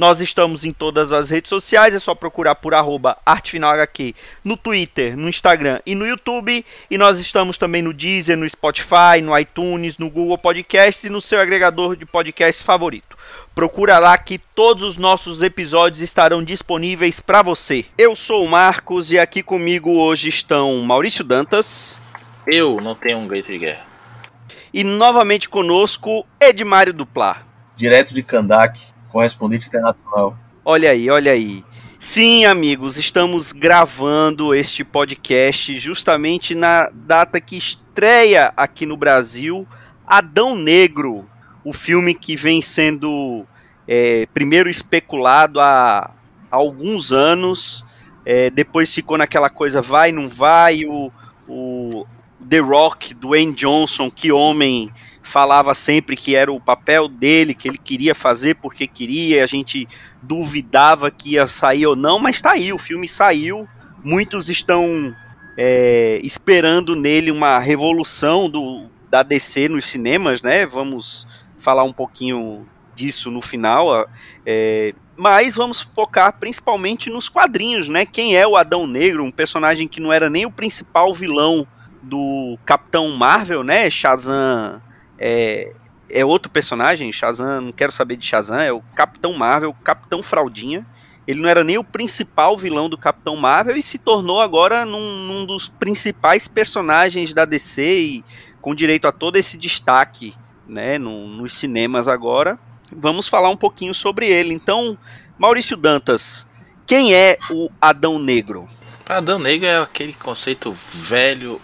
Nós estamos em todas as redes sociais, é só procurar por arroba ArtefinalHQ no Twitter, no Instagram e no YouTube. E nós estamos também no Deezer, no Spotify, no iTunes, no Google Podcasts e no seu agregador de podcasts favorito. Procura lá que todos os nossos episódios estarão disponíveis para você. Eu sou o Marcos e aqui comigo hoje estão Maurício Dantas. Eu não tenho um grito de guerra. E novamente conosco, Edmário Duplá. Direto de Kandak, correspondente internacional. Olha aí, olha aí. Sim, amigos, estamos gravando este podcast justamente na data que estreia aqui no Brasil Adão Negro, o filme que vem sendo é, primeiro especulado há, alguns anos, é, depois ficou naquela coisa vai, não vai, o, o The Rock, Dwayne Johnson, que homem falava sempre que era o papel dele, que ele queria fazer porque queria, a gente duvidava que ia sair ou não, mas tá aí, o filme saiu, muitos estão é, esperando nele uma revolução do, da DC nos cinemas, né? Vamos falar um pouquinho disso no final, é, mas vamos focar principalmente nos quadrinhos, né? Quem é o Adão Negro, um personagem que não era nem o principal vilão do Capitão Marvel, né? Shazam é, é outro personagem, Shazam, não quero saber de Shazam, é o Capitão Marvel, o Capitão Fraldinha. Ele não era nem o principal vilão do Capitão Marvel e se tornou agora num, num dos principais personagens da DC e com direito a todo esse destaque né, no, nos cinemas agora. Vamos falar um pouquinho sobre ele. Então, Maurício Dantas, quem é o Adão Negro? Adão Negro é aquele conceito velho,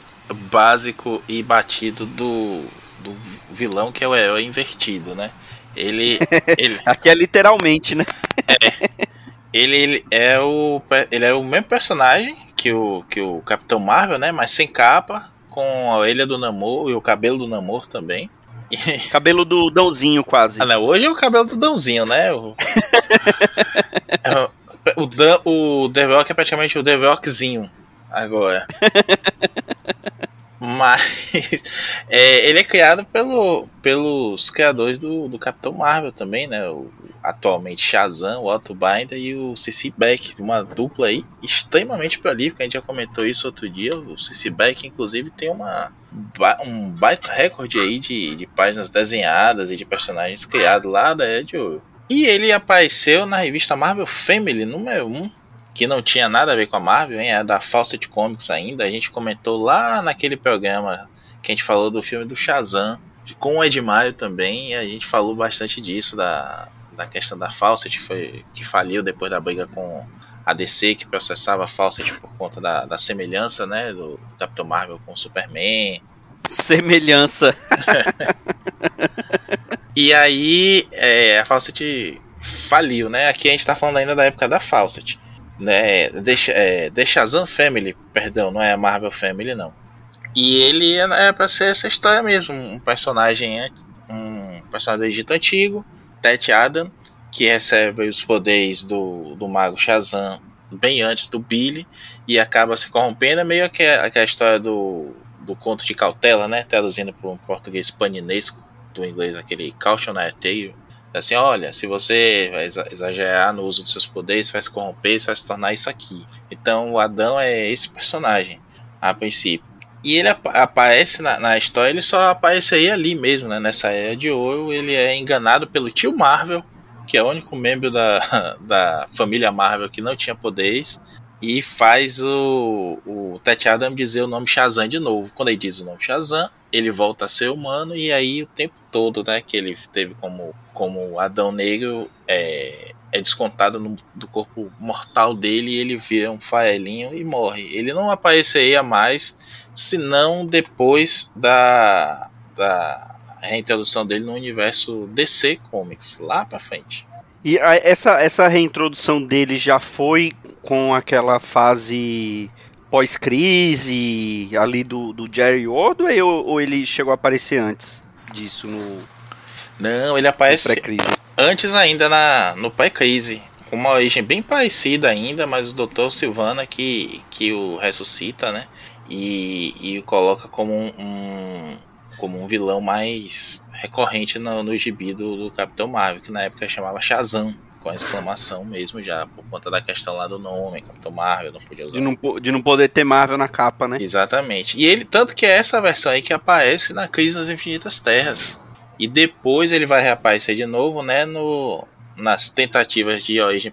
básico e batido do, do vilão que é o herói invertido, né? Ele, ele... Aqui é literalmente, né? é. Ele, ele, é o ele é o mesmo personagem que o que o Capitão Marvel, né? Mas sem capa, com a orelha do Namor e o cabelo do Namor também. Cabelo do Dãozinho, quase. Ah, não, hoje é o cabelo do Dãozinho, né? O, o, Dan, o The Rock é praticamente o The Rockzinho agora. Mas é, ele é criado pelo, pelos criadores do, do Capitão Marvel também, né? O, atualmente Shazam, o Otto Binder e o CC Beck, uma dupla aí extremamente prolífica. A gente já comentou isso outro dia. O CC Beck, inclusive, tem uma, um baita recorde aí de, de páginas desenhadas e de personagens criados lá da Ouro. E ele apareceu na revista Marvel Family número 1 que não tinha nada a ver com a Marvel, hein? É da Fawcett Comics ainda. A gente comentou lá naquele programa que a gente falou do filme do Shazam, com o Ed Maio também, e a gente falou bastante disso, da, da questão da Fawcett, foi, que faliu depois da briga com a DC, que processava a Fawcett por conta da, da semelhança, né, do Capitão Marvel com o Superman. Semelhança. e aí, é, a Fawcett faliu, né? Aqui a gente tá falando ainda da época da Fawcett né? The, é, The Shazam Family, perdão, não é a Marvel Family, não. E ele é, é pra ser essa história mesmo, um personagem, é, um personagem do Egito Antigo, Tet Adam, que recebe os poderes do, do mago Shazam bem antes do Billy e acaba se corrompendo, é meio que a, a história do, do conto de cautela, né? Traduzindo para um português paninesco, do inglês aquele cautionary tale, Assim, olha, se você exagerar no uso dos seus poderes, vai se corromper, você vai se tornar isso aqui. Então o Adão é esse personagem, a princípio. E ele ap aparece na, na, história, ele só apareceria ali mesmo, né? Nessa era de ouro, ele é enganado pelo tio Marvel, que é o único membro da, da família Marvel que não tinha poderes, e faz o, o Tet Adam dizer o nome Shazam de novo. Quando ele diz o nome Shazam, ele volta a ser humano, e aí o tempo todo, né, que ele teve como como Adão Negro é, é descontado no, do corpo mortal dele e ele vira um farelinho e morre. Ele não apareceria mais senão depois da, da reintrodução dele no universo DC Comics, lá pra frente. E a, essa, essa reintrodução dele já foi com aquela fase pós-crise ali do, do Jerry Ordway ou, ou ele chegou a aparecer antes disso no, Não, ele aparece antes ainda na, no pré-crise. Com uma origem bem parecida ainda, mas o Dr. Silvana que, que o ressuscita, né? E, e o coloca como um, um- como um vilão mais recorrente no, no gibi do, do Capitão Marvel, que na época chamava Shazam, com exclamação mesmo já, por conta da questão lá do nome, Capitão Marvel, não podia usar. De não, de não poder ter Marvel na capa, né? Exatamente. E ele, tanto que é essa versão aí que aparece na Crise nas Infinitas Terras. E depois ele vai reaparecer de novo, né, no, nas tentativas de origem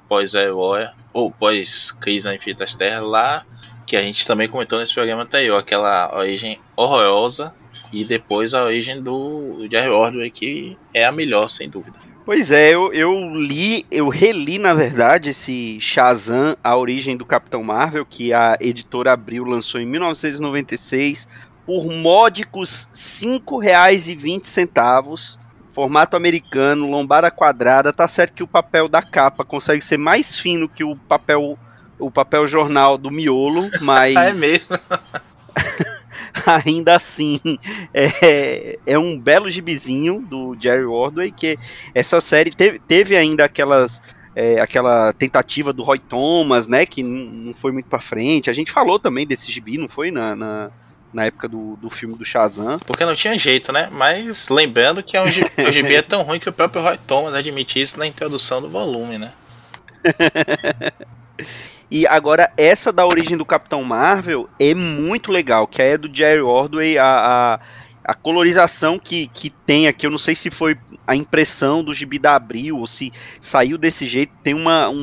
Hora, ou pós-Crise nas Infinitas Terras, lá, que a gente também comentou nesse programa anterior, aquela origem horrorosa, e depois a origem do Jerry Ordway, que é a melhor, sem dúvida. Pois é, eu, eu li, eu reli, na verdade, esse Shazam, a origem do Capitão Marvel, que a editora Abril lançou em 1996, por módicos R$ 5,20. Formato americano, lombada quadrada, tá certo que o papel da capa consegue ser mais fino que o papel o papel jornal do miolo, mas é mesmo? ainda assim é, é um belo gibizinho do Jerry Ordway que essa série teve, teve ainda aquelas é, aquela tentativa do Roy Thomas, né, que não foi muito pra frente. A gente falou também desse gibi, não foi na, na, na época do, do filme do Shazam. Porque não tinha jeito, né? Mas lembrando que é um gibi, o gibi é tão ruim que o próprio Roy Thomas admite isso na introdução do volume, né? E agora, essa da origem do Capitão Marvel é muito legal, que é do Jerry Ordway, a, a, a colorização que, que tem aqui, eu não sei se foi a impressão do gibi da Abril, ou se saiu desse jeito, tem uma, um,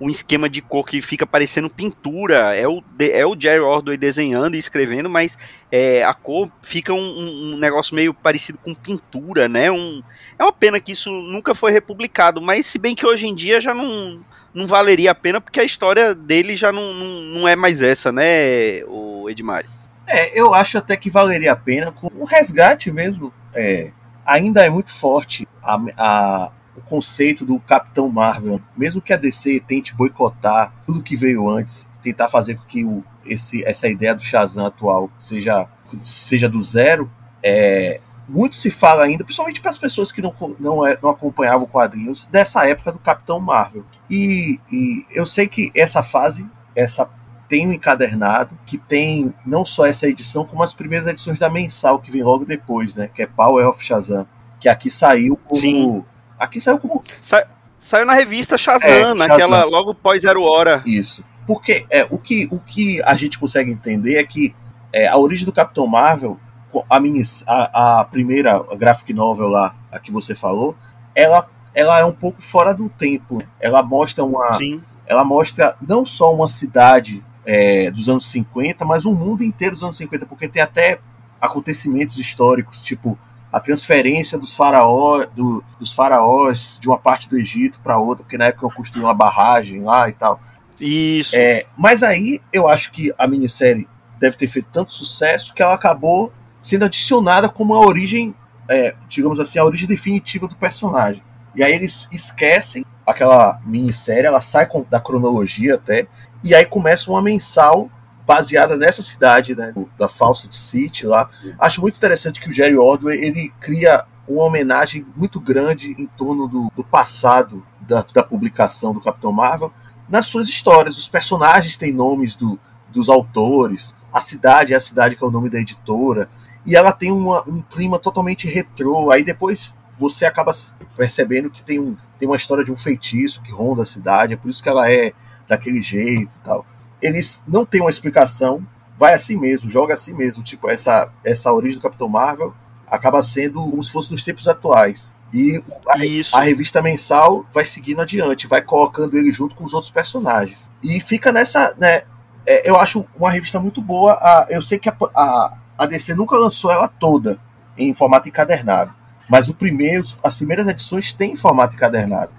um, um esquema de cor que fica parecendo pintura, é o, é o Jerry Ordway desenhando e escrevendo, mas é, a cor fica um, um- um negócio meio parecido com pintura, né, um, é uma pena que isso nunca foi republicado, mas se bem que hoje em dia já não não valeria a pena porque a história dele já não, não, não é mais essa, né, o Edmar? É, eu acho até que valeria a pena com um resgate mesmo. É, ainda é muito forte a, a- o conceito do Capitão Marvel. Mesmo que a DC tente boicotar tudo que veio antes, tentar fazer com que o, esse, essa ideia do Shazam atual seja, seja do zero, é, muito se fala ainda, principalmente para as pessoas que não, não, é- não acompanhavam quadrinhos, dessa época do Capitão Marvel. E, e eu sei que essa fase, essa tem um encadernado que tem não só essa edição, como as primeiras edições da mensal que vem logo depois, né? Que é Power of Shazam. Que aqui saiu como. Sim. Aqui saiu como Sa- saiu na revista Shazam, É, naquela Shazam. logo pós Zero Hora. isso. Porque é, o, que, o que a gente consegue entender é que é, a origem do Capitão Marvel, a, mini, a, a primeira graphic novel lá, a que você falou, ela, ela é um pouco fora do tempo. Ela mostra uma. Sim. ela mostra não só uma cidade é, dos anos 50, mas um mundo inteiro dos anos 50, porque tem até acontecimentos históricos, tipo a transferência dos, faraó, do- dos faraós de uma parte do Egito para outra, porque na época eu construí uma barragem lá e tal. Isso. É, mas aí eu acho que a minissérie deve ter feito tanto sucesso que ela acabou sendo adicionada como a origem, é, digamos assim, a origem definitiva do personagem. E aí eles esquecem aquela minissérie, ela sai da cronologia até, e aí começa uma mensal baseada nessa cidade, né, da Fawcett City lá. Acho muito interessante que o Jerry Ordway ele cria uma homenagem muito grande em torno do, do passado da, da publicação do Capitão Marvel nas suas histórias. Os personagens têm nomes do, dos autores, a cidade é a cidade que é o nome da editora, e ela tem uma- um clima totalmente retrô. Aí depois você acaba percebendo que tem, um, tem uma história de um feitiço que ronda a cidade, é por isso que ela é daquele jeito e tal. Eles não têm uma explicação, vai assim mesmo, joga assim mesmo. Tipo, essa, essa origem do Capitão Marvel acaba sendo como se fosse nos tempos atuais. E a, a revista mensal vai seguindo adiante, vai colocando ele junto com os outros personagens. E fica nessa, né? é, eu acho uma revista muito boa. A, eu sei que a, a, a DC nunca lançou ela toda em formato encadernado. Mas o primeiro, as primeiras edições têm formato encadernado.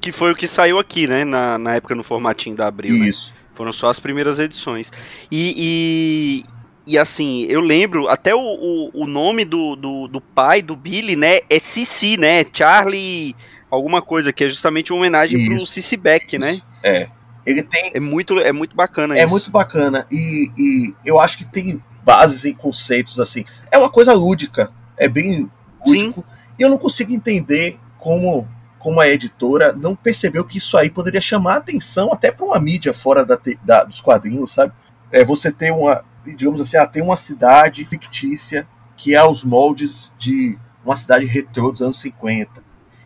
Que foi o que saiu aqui, né? Na, na época no formatinho da Abril. né? Isso. Foram só as primeiras edições. E, e assim, eu lembro, até o, o, o nome do, do, do, pai do Billy, né, é Cici, né? Charlie alguma coisa, que é justamente uma homenagem Isso. pro Cici Beck, né? É. Ele tem. É muito, é muito bacana é isso. É muito bacana. E, e eu acho que tem bases em conceitos assim. É uma coisa lúdica. É bem lúdico. Sim. E eu não consigo entender como, como a editora não percebeu que isso aí poderia chamar atenção até para uma mídia fora da, da, dos quadrinhos, sabe? É você ter uma, digamos assim, ah, tem uma cidade fictícia que é aos moldes de uma cidade retrô dos anos 50.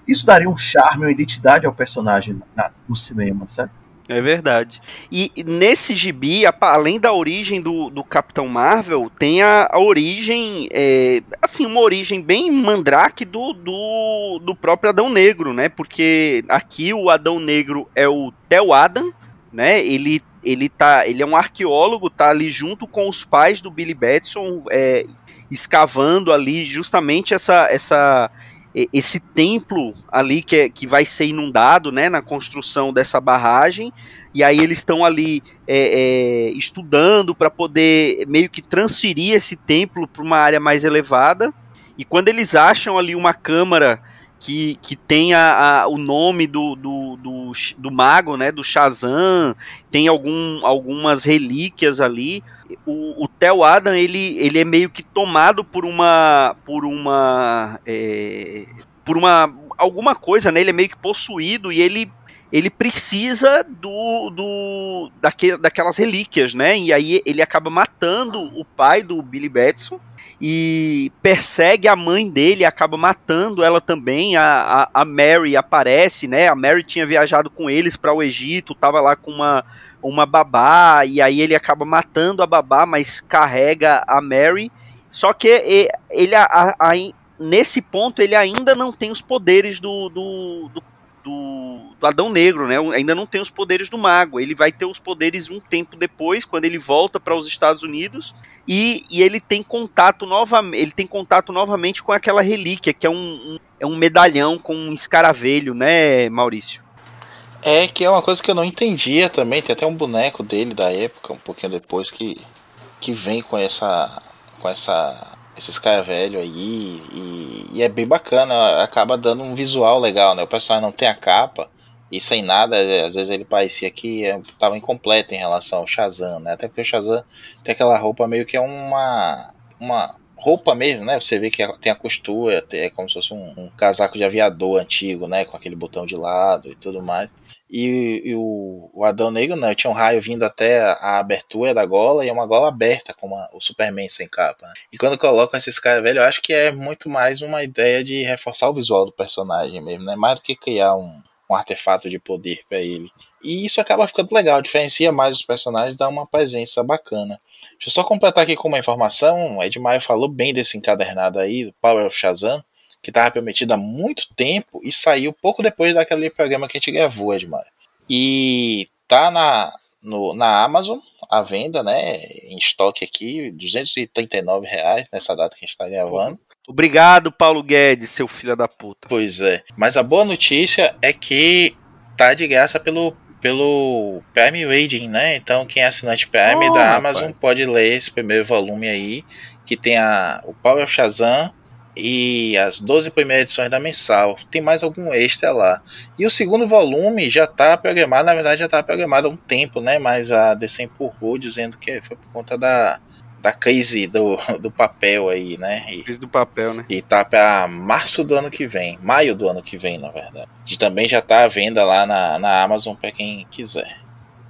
Isso daria um charme, uma identidade ao personagem na, no cinema, sabe? É verdade. E nesse gibi, além da origem do, do Capitão Marvel, tem a, a origem, é, assim, uma origem bem mandrake do, do, do próprio Adão Negro, né? Porque aqui o Adão Negro é o Theo Adam, né? Ele, ele, tá, ele é um arqueólogo, tá ali junto com os pais do Billy Batson, é, escavando ali justamente essa, essa esse templo ali que, é, que vai ser inundado, né, na construção dessa barragem, e aí eles estão ali é, é, estudando para poder meio que transferir esse templo para uma área mais elevada, e quando eles acham ali uma câmara que, que tem a, a, o nome do, do, do, do, mago, né, do Shazam, tem algum, algumas relíquias ali, o, o Theo Adam ele, ele é meio que tomado por uma por uma é, por uma alguma coisa, né? Ele é meio que possuído e ele ele precisa do, do daque, daquelas relíquias, né? E aí ele acaba matando o pai do Billy Batson e persegue a mãe dele, acaba matando ela também. A, a, a Mary aparece, né? A Mary tinha viajado com eles para o Egito, tava lá com uma uma babá, e aí ele acaba matando a babá, mas carrega a Mary. Só que ele, a, a, nesse ponto, ele ainda não tem os poderes do, do, do, do, do Adão Negro, né? Ainda não tem os poderes do mago. Ele vai ter os poderes um tempo depois, quando ele volta para os Estados Unidos. E, e, ele tem contato novamente, ele tem contato novamente com aquela relíquia, que é um, um, é um medalhão com um escaravelho, né, Maurício? É que é uma coisa que eu não entendia também. Tem até um boneco dele da época, um pouquinho depois, que, que vem com essa. com essa. esses caras velho aí. E, e, é bem bacana, acaba dando um visual legal, né? O personagem não tem a capa e sem nada, às vezes ele parecia que estava incompleto em relação ao Shazam, né? Até porque o Shazam tem aquela roupa meio que é uma. uma roupa mesmo, né? Você vê que tem a costura, é como se fosse um, um, casaco de aviador antigo, né? Com aquele botão de lado e tudo mais. E, e o, o, Adão Negro, não, tinha um raio vindo até a, a abertura da gola e é uma gola aberta, como a, o Superman sem capa. Né? E quando colocam esses caras velho, eu acho que é muito mais uma ideia de reforçar o visual do personagem mesmo, né? Mais do que criar um, um artefato de poder para ele. E isso acaba ficando legal, diferencia mais os personagens, dá uma presença bacana. Deixa eu só completar aqui com uma informação. Ed Maia falou bem desse encadernado aí, Power of Shazam, que estava prometido há muito tempo e saiu pouco depois daquele programa que a gente gravou, Ed Maia. E tá na, no, na Amazon a venda, né? Em estoque aqui, 239 reais nessa data que a gente está gravando. Obrigado, Paulo Guedes, seu filho da puta. Pois é. Mas a boa notícia é que tá de graça pelo pelo Prime Reading, né? Então quem é assinante Prime oh, da Amazon rapaz. pode ler esse primeiro volume aí, que tem a, o Power of Shazam e as 12 primeiras edições da mensal. Tem mais algum extra lá. E o segundo volume já está programado, na verdade já está programado há um tempo, né? Mas a DC empurrou dizendo que foi por conta da da crise do, do papel aí, né? E, crise do papel, né? E tá para março do ano que vem, maio do ano que vem, na verdade. E também já tá à venda lá na, na Amazon para quem quiser.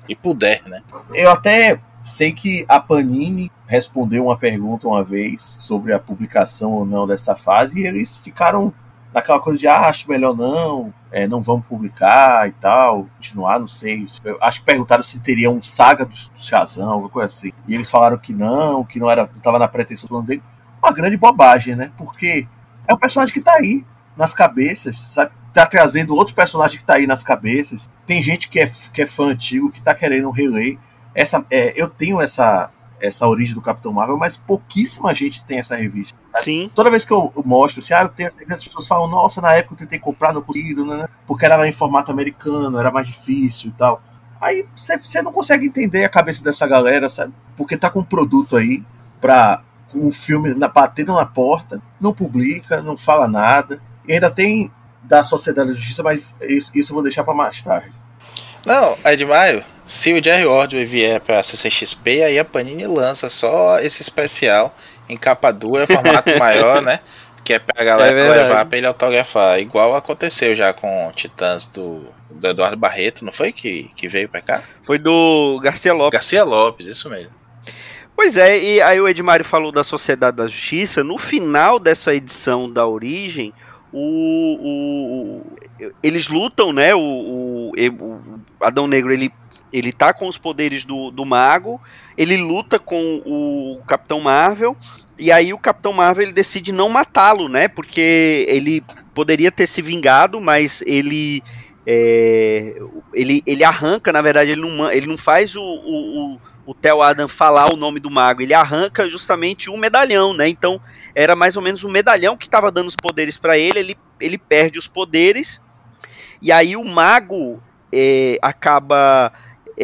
E puder, né? Eu até sei que a Panini respondeu uma pergunta uma vez sobre a publicação ou não dessa fase e eles ficaram naquela coisa de ah, acho melhor não, é, não vamos publicar e tal, continuar, não sei. Eu acho que perguntaram se teria um saga do, do Shazam, alguma coisa assim. E eles falaram que não, que não era, estava na pretensão do plano dele. Uma grande bobagem, né? Porque é um personagem que tá aí nas cabeças, sabe? Tá trazendo outro personagem que tá aí nas cabeças. Tem gente que é, que é fã antigo, que tá querendo reler. Essa, é, eu tenho essa essa origem do Capitão Marvel, mas pouquíssima gente tem essa revista. Sabe? Sim. Toda vez que eu, mostro assim, ah, eu tenho essa revista, as pessoas falam, nossa, na época eu tentei comprar, não consegui, né? Porque era em formato americano, era mais difícil e tal. Aí você não consegue entender a cabeça dessa galera, sabe? Porque tá com um produto aí para um filme na, batendo na porta, não publica, não fala nada. E ainda tem da Sociedade da Justiça, mas isso, isso eu vou deixar para mais tarde. Não, é de maio. Se o Jerry Ordway vier pra CCXP, aí a Panini lança só esse especial em capa dura, formato maior, né? Que é pra galera É levar pra ele autografar. Igual aconteceu já com Titãs do, do Eduardo Barreto, não foi? Que, que veio pra cá? Foi do Garcia Lopes. Garcia Lopes, isso mesmo. Pois é, e aí o Edmário falou da Sociedade da Justiça. No final dessa edição da Origem, o, o- o- eles lutam, né? O, o- o Adão Negro ele, ele tá com os poderes do, do mago, ele luta com o Capitão Marvel. E aí o Capitão Marvel ele decide não matá-lo, né? Porque ele poderia ter se vingado, mas ele é, ele, ele arranca, na verdade, ele não, ele não faz o, o, o, o Theo Adam falar o nome do mago, ele arranca justamente o medalhão, né? Então era mais ou menos o medalhão que estava dando os poderes para ele, ele, ele perde os poderes, e aí o mago é, acaba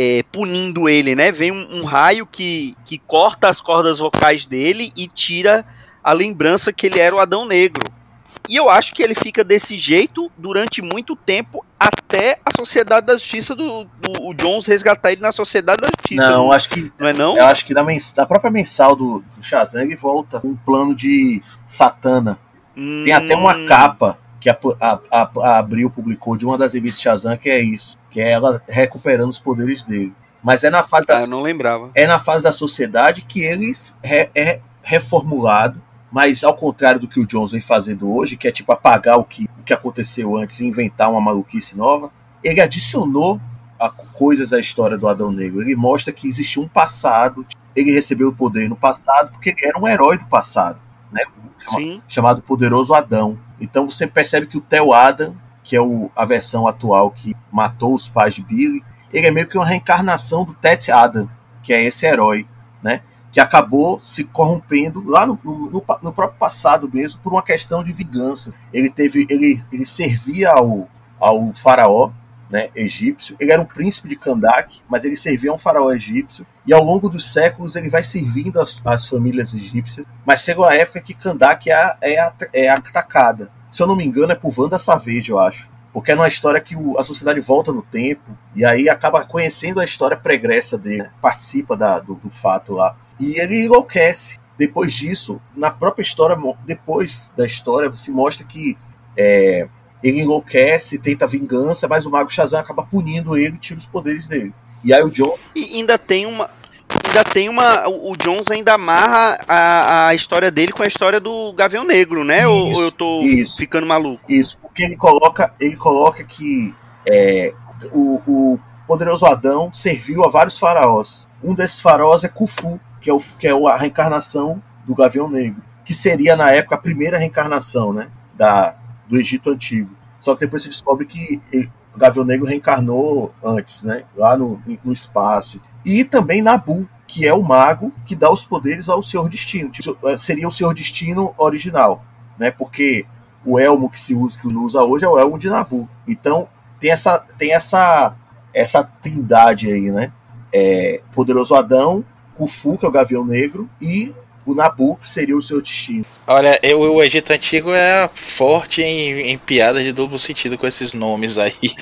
é, punindo ele, né? Vem um, um raio que, que corta as cordas vocais dele e tira a lembrança que ele era o Adão Negro. E eu acho que ele fica desse jeito durante muito tempo até a Sociedade da Justiça do, do o Jones resgatar ele na Sociedade da Justiça. Não, acho que não é não? eu acho que na, mens na própria mensal do, do Shazam ele volta com um plano de Satana. Tem até uma Hum, capa que a, a, a, a Abril publicou de uma das revistas Shazam que é isso, que é ela recuperando os poderes dele. Mas é na fase Ah, da, eu não lembrava. é na fase da sociedade que eles re- é reformulado, mas ao contrário do que o Jones vem fazendo hoje, que é tipo apagar o que, o que aconteceu antes e inventar uma maluquice nova, ele adicionou a, coisas à história do Adão Negro. Ele mostra que existiu um passado, ele recebeu o poder no passado porque ele era um herói do passado, né? Chama- chamado Poderoso Adão. Então você percebe que o Theo Adam, que é o- a versão atual que matou os pais de Billy, ele é meio que uma reencarnação do Tet Adam, que é esse herói, né? Que acabou se corrompendo lá no, no- no próprio passado mesmo por uma questão de vingança. Ele teve, ele, ele servia ao, ao faraó, né, egípcio. Ele era um príncipe de Kandak, mas ele servia a um faraó egípcio. E ao longo dos séculos ele vai servindo as, as famílias egípcias. Mas chega uma época que Kandak é, é, é atacada. Se eu não me engano, é por Wanda Savage, eu acho. Porque é numa história que o- a sociedade volta no tempo e aí acaba conhecendo a história pregressa dele, participa da- do, do fato lá. E ele enlouquece. Depois disso, na própria história, depois da história, se mostra que é, ele enlouquece, tenta vingança, mas o Mago Shazam acaba punindo ele e tira os poderes dele. E aí o Jones. E ainda tem uma. Ainda tem uma. O Jones ainda amarra a, a história dele com a história do Gavião Negro, né? ou, Isso, ou eu tô isso. ficando maluco? Isso, porque ele coloca, ele coloca que é, o, o poderoso Adão serviu a vários faraós. Um desses faraós é Khufu, que é, o, que é a reencarnação do Gavião Negro, que seria na época a primeira reencarnação, né, da, do Egito Antigo. Só que depois se descobre que ele- o Gavião Negro reencarnou antes, né, lá no, no espaço. E também Nabu, que é o mago que dá os poderes ao Senhor Destino. Tipo, seria o Senhor Destino original, né, porque o elmo que se usa que usa hoje é o elmo de Nabu. Então tem essa tem essa essa trindade aí, né? É, Poderoso Adão, Khufu, que é o Gavião Negro, e o Nabu, seria o seu destino. Olha, eu, o Egito Antigo é forte em, em piadas de duplo sentido com esses nomes aí.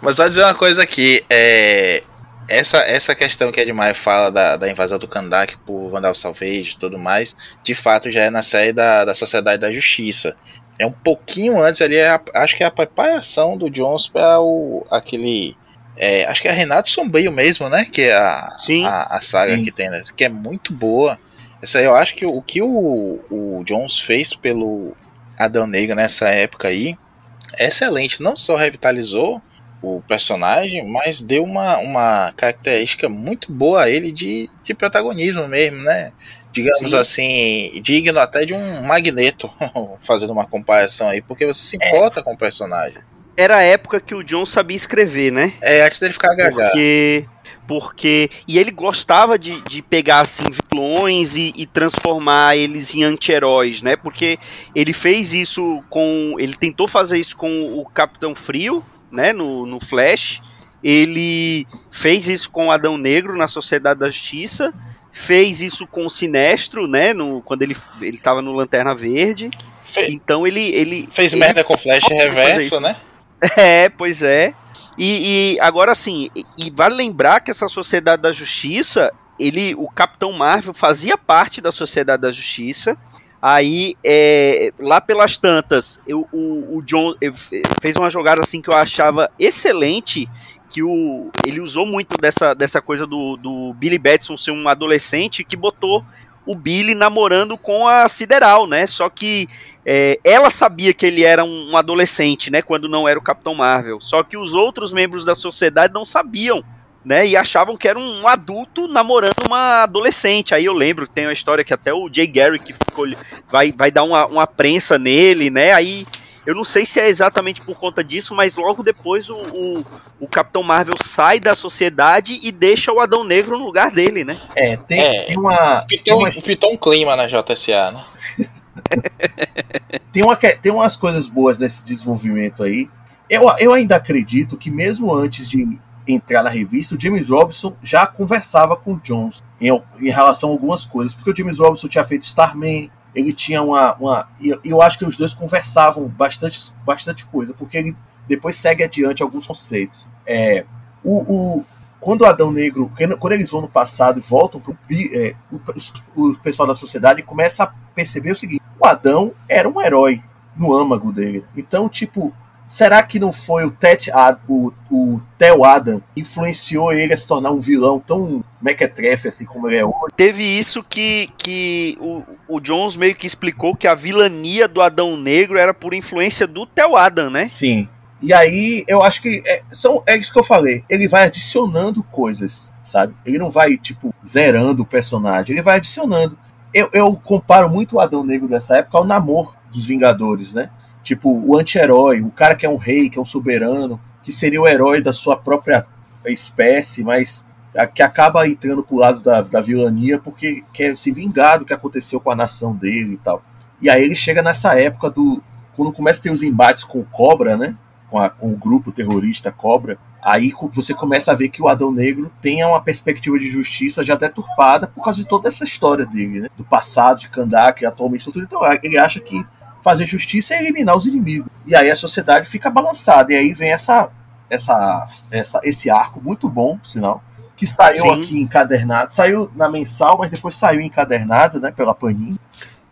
Mas só dizer uma coisa aqui, é, essa, essa questão que a Edmar fala da, da invasão do Kandak por Vandal Salvage e tudo mais, de fato já é na série da, da Sociedade da Justiça. É um pouquinho antes ali, é a- acho que é a preparação do Jones para o aquele. É, acho que é Renato Sombrio mesmo, né? Que é a, Sim. a, a saga Sim. que tem, né? Que é muito boa. Essa eu acho que o que o, o Jones fez pelo Adão Negro nessa época aí é excelente. Não só revitalizou o personagem, mas deu uma, uma característica muito boa a ele de, de protagonismo mesmo, né? Digamos Sim. assim, digno até de um magneto, fazendo uma comparação aí, porque você se importa com o personagem. Era a época que o Jones sabia escrever, né? É, antes dele ficar gaga. Porque. Porque. E ele gostava de, de pegar assim vilões e, e transformar eles em anti-heróis, né? Porque ele fez isso com. Ele tentou fazer isso com o Capitão Frio, né? No, no Flash. Ele fez isso com o Adão Negro na Sociedade da Justiça. fez isso com o Sinestro, né? No, quando ele, ele tava no Lanterna Verde. Fe- Então ele. ele Fez ele merda com flash pode fazer reverso, né? É, pois é. E, e agora assim, e, e vale lembrar que essa Sociedade da Justiça, ele, o Capitão Marvel fazia parte da Sociedade da Justiça. Aí, é, lá pelas tantas, eu, o, o John eu- fez uma jogada assim que eu achava excelente, que o, ele usou muito dessa, dessa coisa do, do Billy Batson ser um adolescente que botou o Billy namorando com a Sideral, né? Só que é, ela sabia que ele era um, um adolescente, né? Quando não era o Capitão Marvel. Só que os outros membros da sociedade não sabiam, né? E achavam que era um, adulto namorando uma adolescente. Aí eu lembro tem uma história que até o Jay Garrick ficou, vai, vai dar uma, uma prensa nele, né? Aí eu não sei se é exatamente por conta disso, mas logo depois o, o, o Capitão Marvel sai da sociedade e deixa o Adão Negro no lugar dele, né? É, tem, É. tem uma. Tem, Pitou, uma, pitou um clima na JSA, né? tem, uma, tem umas coisas boas nesse desenvolvimento aí. Eu, eu ainda acredito que, mesmo antes de entrar na revista, o James Robinson já conversava com o Jones em, em relação a algumas coisas, porque o James Robinson tinha feito Starman, ele tinha uma. uma e eu, acho que os dois conversavam bastante, bastante coisa, porque ele depois segue adiante alguns conceitos. É, o, o- quando o Adão Negro, quando eles vão no passado e voltam bi- é, o, o pessoal da sociedade começa a perceber o seguinte: o Adão era um herói no âmago dele. Então, tipo, será que não foi o Ted o, o Theo Adam que influenciou ele a se tornar um vilão tão mequetrefe assim como ele é hoje? Teve isso que, que o, o Jones meio que explicou que a vilania do Adão Negro era por influência do Theo Adam, né? Sim. E aí, eu acho que é, são, é isso que eu falei. Ele vai adicionando coisas, sabe? Ele não vai, tipo, zerando o personagem. Ele vai adicionando. Eu, eu comparo muito o Adão Negro dessa época ao Namor dos Vingadores, né? Tipo, o anti-herói, o cara que é um rei, que é um soberano, que seria o herói da sua própria espécie, mas que acaba entrando pro lado da, da vilania porque quer se vingar do que aconteceu com a nação dele e tal. E aí ele chega nessa época do. Quando começa a ter os embates com o Cobra, né? Com, a- com o grupo terrorista Cobra, aí você começa a ver que o Adão Negro tem uma perspectiva de justiça já deturpada por causa de toda essa história dele, né? Do passado de Kandak, atualmente tudo. Então ele acha que fazer justiça é eliminar os inimigos. E aí a sociedade fica balançada. E aí vem essa, essa, essa, esse arco muito bom, por sinal, que saiu Sim. aqui encadernado. Saiu na mensal, mas depois saiu encadernado, né? Pela Panini.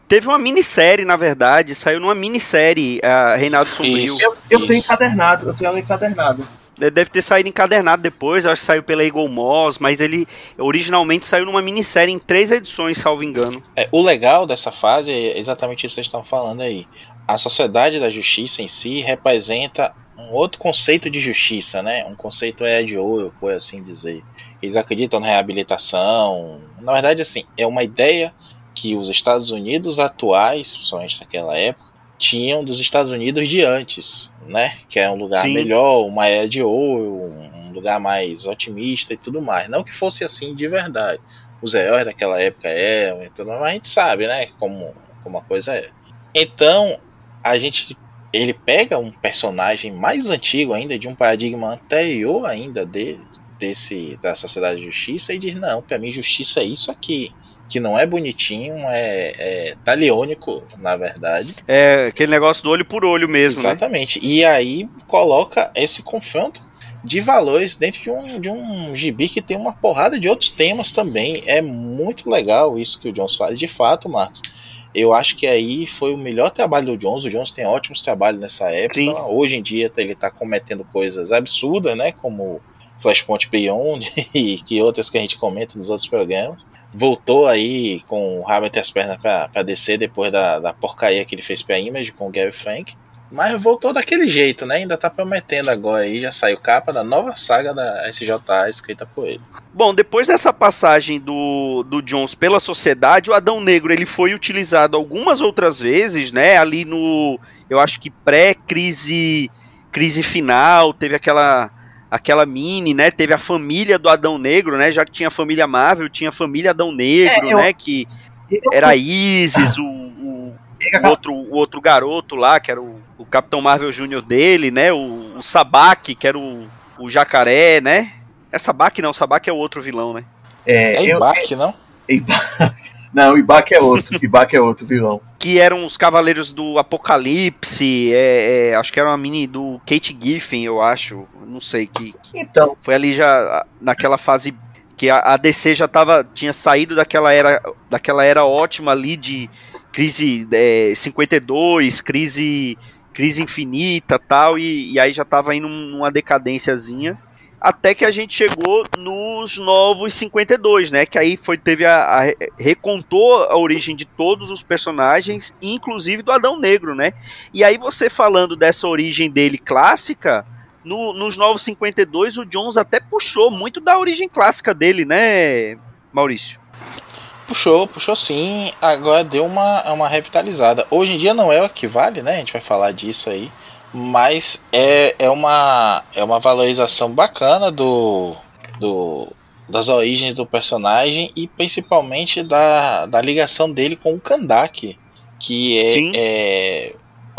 Teve uma minissérie, na verdade, saiu numa minissérie, a Reinaldo Sombrio. Isso. Eu, eu tenho encadernado, eu tenho ela encadernada. Deve ter saído encadernado depois, acho que saiu pela Eagle Moss, mas ele originalmente saiu numa minissérie em três edições, salvo engano. É, o legal dessa fase é exatamente isso que vocês estão falando aí. A sociedade da justiça em si representa um outro conceito de justiça, né? Um conceito é de ouro, por assim dizer. Eles acreditam na reabilitação. Na verdade, assim, é uma ideia que os Estados Unidos atuais, principalmente naquela época, tinham dos Estados Unidos de antes, né? Que é um lugar Sim. melhor, uma era de ouro, um lugar mais otimista e tudo mais. Não que fosse assim de verdade os heróis daquela época eram e tudo, mas a gente sabe, né, como, como a coisa é. Então, a gente ele pega um personagem mais antigo ainda, de um paradigma anterior ainda dele, desse da sociedade de justiça e diz: "Não, para mim justiça é isso aqui". Que não é bonitinho, é, é taliônico, na verdade. É aquele negócio do olho por olho mesmo, né? Exatamente. E aí coloca esse confronto de valores dentro de um, de um gibi que tem uma porrada de outros temas também. É muito legal isso que o Jones faz. De fato, Marcos, eu acho que aí foi o melhor trabalho do Jones. O Jones tem ótimos trabalhos nessa época. Sim. Hoje em dia ele tá cometendo coisas absurdas, né? Como Flashpoint Beyond e que outras que a gente comenta nos outros programas. Voltou aí com o rabo entre as pernas pra descer depois da, da porcaria que ele fez pra Image com o Gary Frank. Mas voltou daquele jeito, né? Ainda tá prometendo agora aí, já saiu capa da nova saga da SJA escrita por ele. Bom, depois dessa passagem do, do Jones pela sociedade, o Adão Negro ele foi utilizado algumas outras vezes, né? Ali no, eu acho que pré-crise crise final, teve aquela aquela mini, né? Teve a família do Adão Negro, né? Já que tinha a família Marvel, tinha a família Adão Negro, É, eu- né? Que era a Isis, o, o, o outro, o outro garoto lá, que era o, o Capitão Marvel Júnior dele, né? O, o Sabak, que era o, o jacaré, né? É Sabak não, Sabak é o outro vilão, né? É, É eu, não? Ibak. Não, Ibak é outro. Ibak é outro vilão. Que eram os Cavaleiros do Apocalipse, é, é, acho que era uma mini do Kate Giffen, eu acho. Não sei que. Então. Foi ali já naquela fase que a, a DC já tava, tinha saído daquela era, daquela era ótima ali de crise é, 52, crise crise infinita tal, e, e aí já tava indo numa decadênciazinha até que a gente chegou nos novos 52, né? Que aí foi teve a, a, recontou a origem de todos os personagens, inclusive do Adão Negro, né? E aí você falando dessa origem dele clássica, no, nos novos 52 o Jones até puxou muito da origem clássica dele, né, Maurício? Puxou, puxou sim. Agora deu uma, uma revitalizada. Hoje em dia não é o que vale, né? A gente vai falar disso aí mas é, é, uma, é uma valorização bacana do, do, das origens do personagem e principalmente da, da ligação dele com o Kandak, que é, é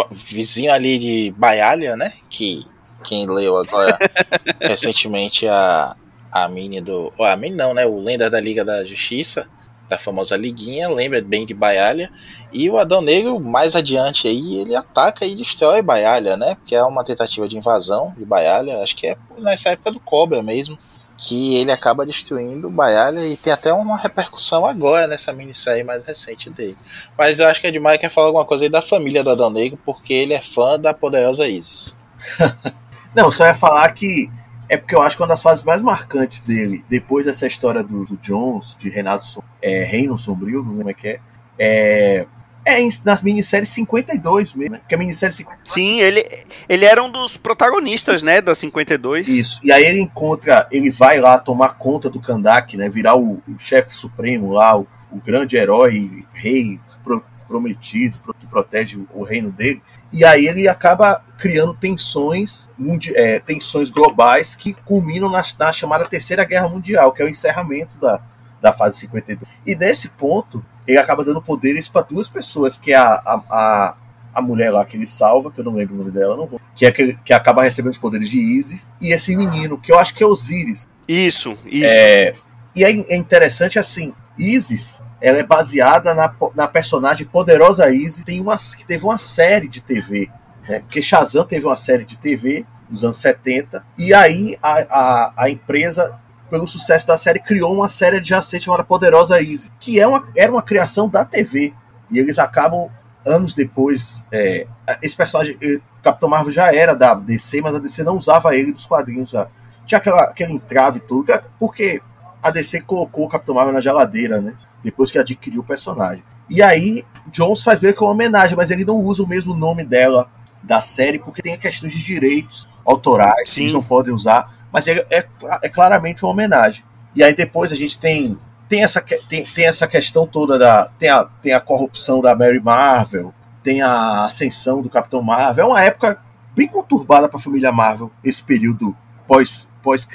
vizinho ali de Baialia, né? Que quem leu agora recentemente a, a mini do. A mini não, né? O Lenda da Liga da Justiça da famosa liguinha, lembra bem de Baialha. E o Adão Negro, mais adiante aí, ele ataca e destrói Baialha, né? Porque é uma tentativa de invasão de Baialha, acho que é nessa época do Cobra mesmo, que ele acaba destruindo Baialha e tem até uma repercussão agora nessa minissérie mais recente dele. Mas eu acho que a Edmar quer falar alguma coisa aí da família do Adão Negro, porque ele é fã da poderosa Isis. Não, só ia falar que é porque eu acho que uma das fases mais marcantes dele, depois dessa história do, do Jones, de Renato é, Reino Sombrio, não lembro como é que é, é, é nas minisséries 52 mesmo, né? Porque a minissérie 52. Sim, ele, ele era um dos protagonistas, né, da 52. Isso. E aí ele encontra, ele vai lá tomar conta do Kandak, né? Virar o, o chefe supremo lá, o, o grande herói, rei pro, prometido, que protege o reino dele. E aí ele acaba criando tensões, é, tensões globais que culminam na, na, chamada Terceira Guerra Mundial, que é o encerramento da, da fase 52. E nesse ponto, ele acaba dando poderes para duas pessoas, que é a, a, a, a, mulher lá que ele salva, que eu não lembro o nome dela, não vou, que é que, que acaba recebendo os poderes de Isis, e esse menino, que eu acho que é Osiris. Isso, isso. É, e é, é interessante assim, Isis ela é baseada na, na personagem poderosa Isis, tem uma, que teve uma série de TV, né? porque Shazam teve uma série de TV nos anos 70, e aí a, a, a empresa, pelo sucesso da série, criou uma série de adjacente chamada Poderosa Isis, que é uma, era uma criação da TV, e eles acabam, anos depois, é, esse personagem, Capitão Marvel já era da DC, mas a DC não usava ele nos quadrinhos, já. tinha aquela, aquele entrave tudo, porque a DC colocou o Capitão Marvel na geladeira, né? Depois que adquiriu o personagem. E aí, Jones faz bem com uma homenagem, mas ele não usa o mesmo nome dela da série, porque tem questões de direitos autorais Sim. que eles não podem usar, mas é, é, é, claramente uma homenagem. E aí depois a gente tem tem essa, tem, tem essa questão toda da tem a, tem a corrupção da Mary Marvel, tem a ascensão do Capitão Marvel. É uma época bem conturbada para a família Marvel, esse período pós pós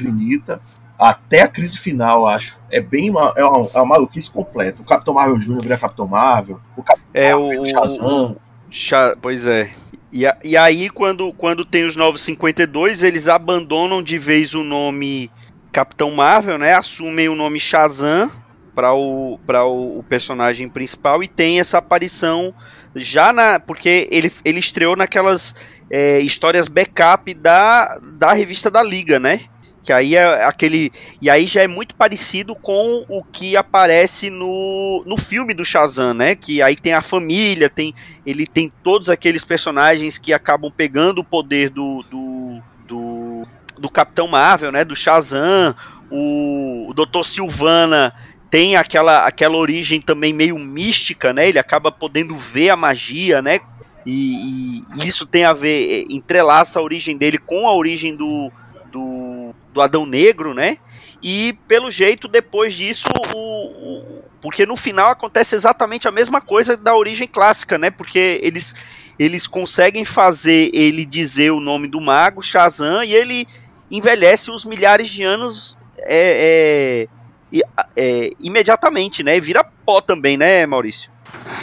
até a crise final, acho. É bem uma, é uma, é uma maluquice completa. O Capitão Marvel Jr. vira Capitão Marvel, o Capitão é Marvel, o, Shazam. O, pois é. E, e aí, quando, quando tem os Novos 52, eles abandonam de vez o nome Capitão Marvel, né? Assumem o nome Shazam para o, pra o, o personagem principal e tem essa aparição já na. Porque ele, ele estreou naquelas é, histórias backup da, da revista da Liga, né? Que aí é aquele. E aí já é muito parecido com o que aparece no, no filme do Shazam, né? Que aí tem a família, tem ele tem todos aqueles personagens que acabam pegando o poder do, do, do, do Capitão Marvel, né? Do Shazam. O, o Dr. Silvana tem aquela, aquela origem também meio mística, né? Ele acaba podendo ver a magia, né? E, e isso tem a ver, entrelaça a origem dele com a origem do, do, Adão Negro, né? E pelo jeito, depois disso, o, o, porque no final acontece exatamente a mesma coisa da origem clássica, né? Porque eles, eles conseguem fazer ele dizer o nome do mago, Shazam, e ele envelhece os milhares de anos é, é, é, imediatamente, né? Vira pó também, né, Maurício?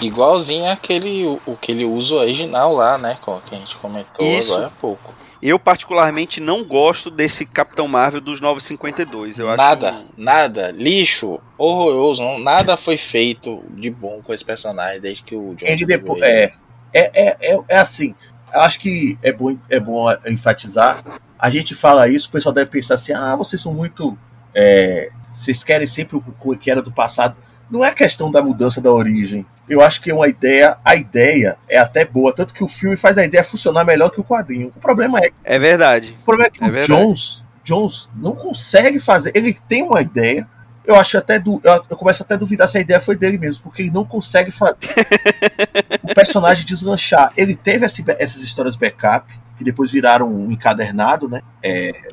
Igualzinho aquele o, o que ele usa original lá, né? Que a gente comentou Isso. agora há pouco. Eu, particularmente, não gosto desse Capitão Marvel dos 952. Eu nada, acho... nada, lixo, horroroso, não- nada foi feito de bom com esse personagem desde que o John depois. É, é, é, é, é assim. Eu acho que é bom, é bom enfatizar. A gente fala isso, o pessoal deve pensar assim: ah, vocês são muito. é, vocês querem sempre o que era do passado. Não é questão da mudança da origem. Eu acho que é uma ideia. A ideia é até boa, tanto que o filme faz a ideia funcionar melhor que o quadrinho. O problema é, É verdade. o problema é que É o verdade. Jones, Jones não consegue fazer. Ele tem uma ideia. Eu acho até du- eu, começo até a duvidar se a ideia foi dele mesmo, porque ele não consegue fazer o personagem deslanchar. Ele teve essas histórias backup, que depois viraram um encadernado, né?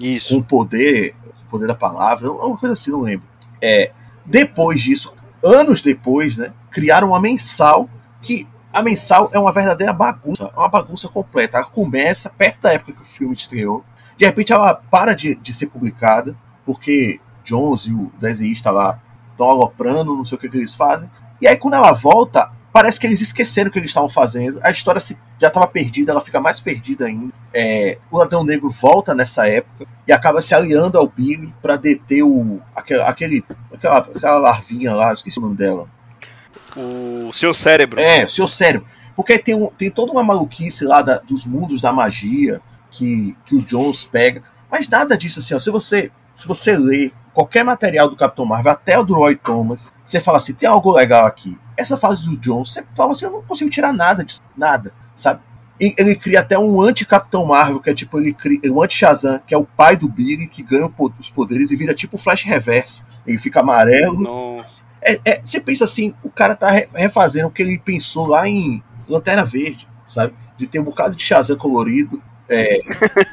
Isso. Com poder, poder da palavra, uma coisa assim, não lembro. É, depois disso, anos depois, né? Criaram uma mensal que a mensal é uma verdadeira bagunça, uma bagunça completa. Ela começa perto da época que o filme estreou. De repente ela para de, de ser publicada, porque Jones e o desenhista lá estão aloprando, não sei o que, que eles fazem. E aí quando ela volta, parece que eles esqueceram o que eles estavam fazendo. A história se- já estava perdida, ela fica mais perdida ainda. É, o Adão Negro volta nessa época e acaba se aliando ao Billy para deter o aquele, aquele aquela, aquela larvinha lá, esqueci o nome dela. O seu cérebro. É, o seu cérebro. Porque tem, um, tem toda uma maluquice lá da- dos mundos da magia que, que o Jones pega. Mas nada disso assim, ó, se você se você lê qualquer material do Capitão Marvel, até o do Roy Thomas, você fala assim, tem algo legal aqui. Essa fase do Jones, você fala assim, eu não consigo tirar nada disso, nada, sabe? E ele cria até um anti-Capitão Marvel, que é tipo, ele cria um anti-Shazam, que é o pai do Billy, que ganha os poderes e vira tipo o Flash reverso. Ele fica amarelo, Nossa. é, é, você pensa assim, o cara tá re- refazendo o que ele pensou lá em Lanterna Verde, sabe? De ter um bocado de Shazam colorido. é.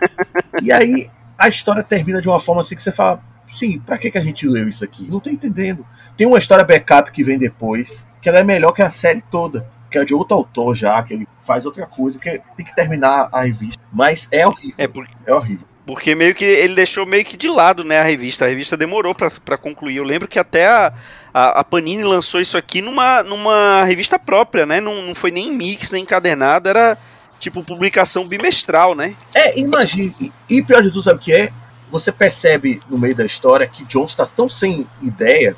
e aí a história termina de uma forma assim que você fala, sim, pra que, que a gente leu isso aqui? Não tô entendendo. Tem uma história backup que vem depois, que ela é melhor que a série toda. Que é de outro autor já, que ele faz outra coisa, que tem que terminar a revista. Mas é horrível. É por- É horrível. porque meio que ele deixou meio que de lado, né, a revista. A revista demorou pra, pra concluir. Eu lembro que até a, a, a Panini lançou isso aqui numa, numa revista própria, né? Não, não foi nem mix, nem encadernado, era tipo publicação bimestral, né? É, imagine. E, e pior de tudo, sabe o que é? Você percebe no meio da história que Jones está tão sem ideia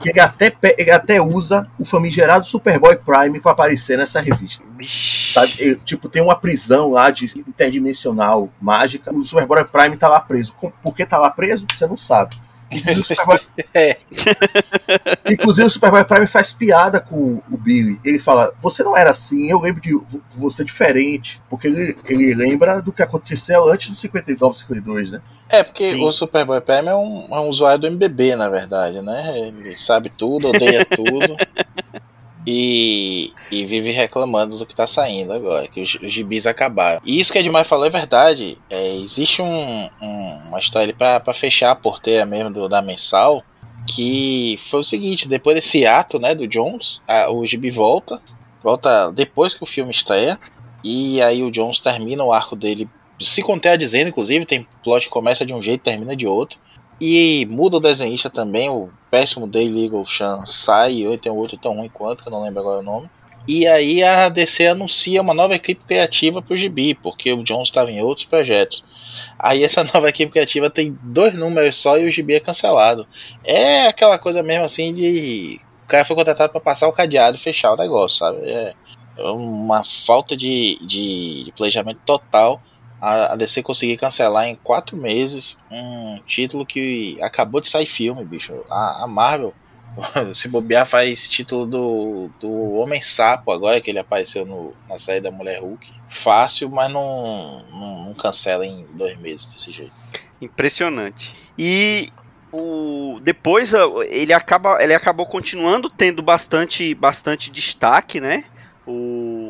que ele até, ele até usa o famigerado Superboy Prime para aparecer nessa revista. Sabe? Ele, tipo, tem uma prisão lá de interdimensional mágica. O Superboy Prime tá lá preso. Por que tá lá preso? Você não sabe. Inclusive o Superboy, É. Inclusive, o Superboy Prime faz piada com o Billy. Ele fala: Você não era assim, eu lembro de vo- você diferente. Porque ele, ele lembra do que aconteceu antes do 59, 52, né? É, porque Sim. o Superboy Prime é um, é um usuário do MBB, na verdade, né? Ele sabe tudo, odeia tudo. E, e vive reclamando do que tá saindo agora, que os, os gibis acabaram. E isso que a Edmar falou é verdade. É, existe um, um- uma história pra fechar a porteira mesmo do, da mensal. Que foi o seguinte: depois desse ato né, do Jones, a- o gibi volta. Volta depois que o filme estreia. E aí o Jones termina o arco dele se contradizendo, inclusive, tem plot que começa de um jeito termina de outro. E muda o desenhista também, o péssimo Daily Eagle Chan sai, e tem outro tão ruim quanto, que eu não lembro agora o nome. E aí a DC anuncia uma nova equipe criativa pro Gibi, porque o Jones estava em outros projetos. Aí essa nova equipe criativa tem dois números só e o Gibi é cancelado. É aquela coisa mesmo assim de. O cara foi contratado para passar o cadeado e fechar o negócio, sabe? É uma falta de, de planejamento total a, DC conseguir cancelar em quatro meses um título que acabou de sair filme, bicho. A, a Marvel, se bobear, faz título do, do Homem Sapo agora, que ele apareceu no, na série da Mulher Hulk. Fácil, mas não, não, não cancela em dois meses desse jeito. Impressionante. E o depois ele acaba ele acabou continuando tendo bastante bastante destaque, né? O,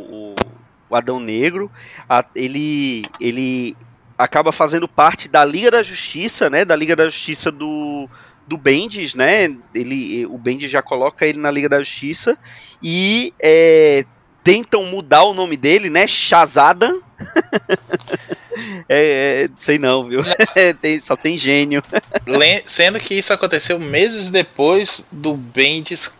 o, Adão Negro, A- ele ele acaba fazendo parte da Liga da Justiça, né? Da Liga da Justiça do do Bendis, né? Ele o Bendis já coloca ele na Liga da Justiça e é, tentam mudar o nome dele, né? Shazada. É, é, sei não, viu? tem, só tem gênio. Sendo que isso aconteceu meses depois do Bendis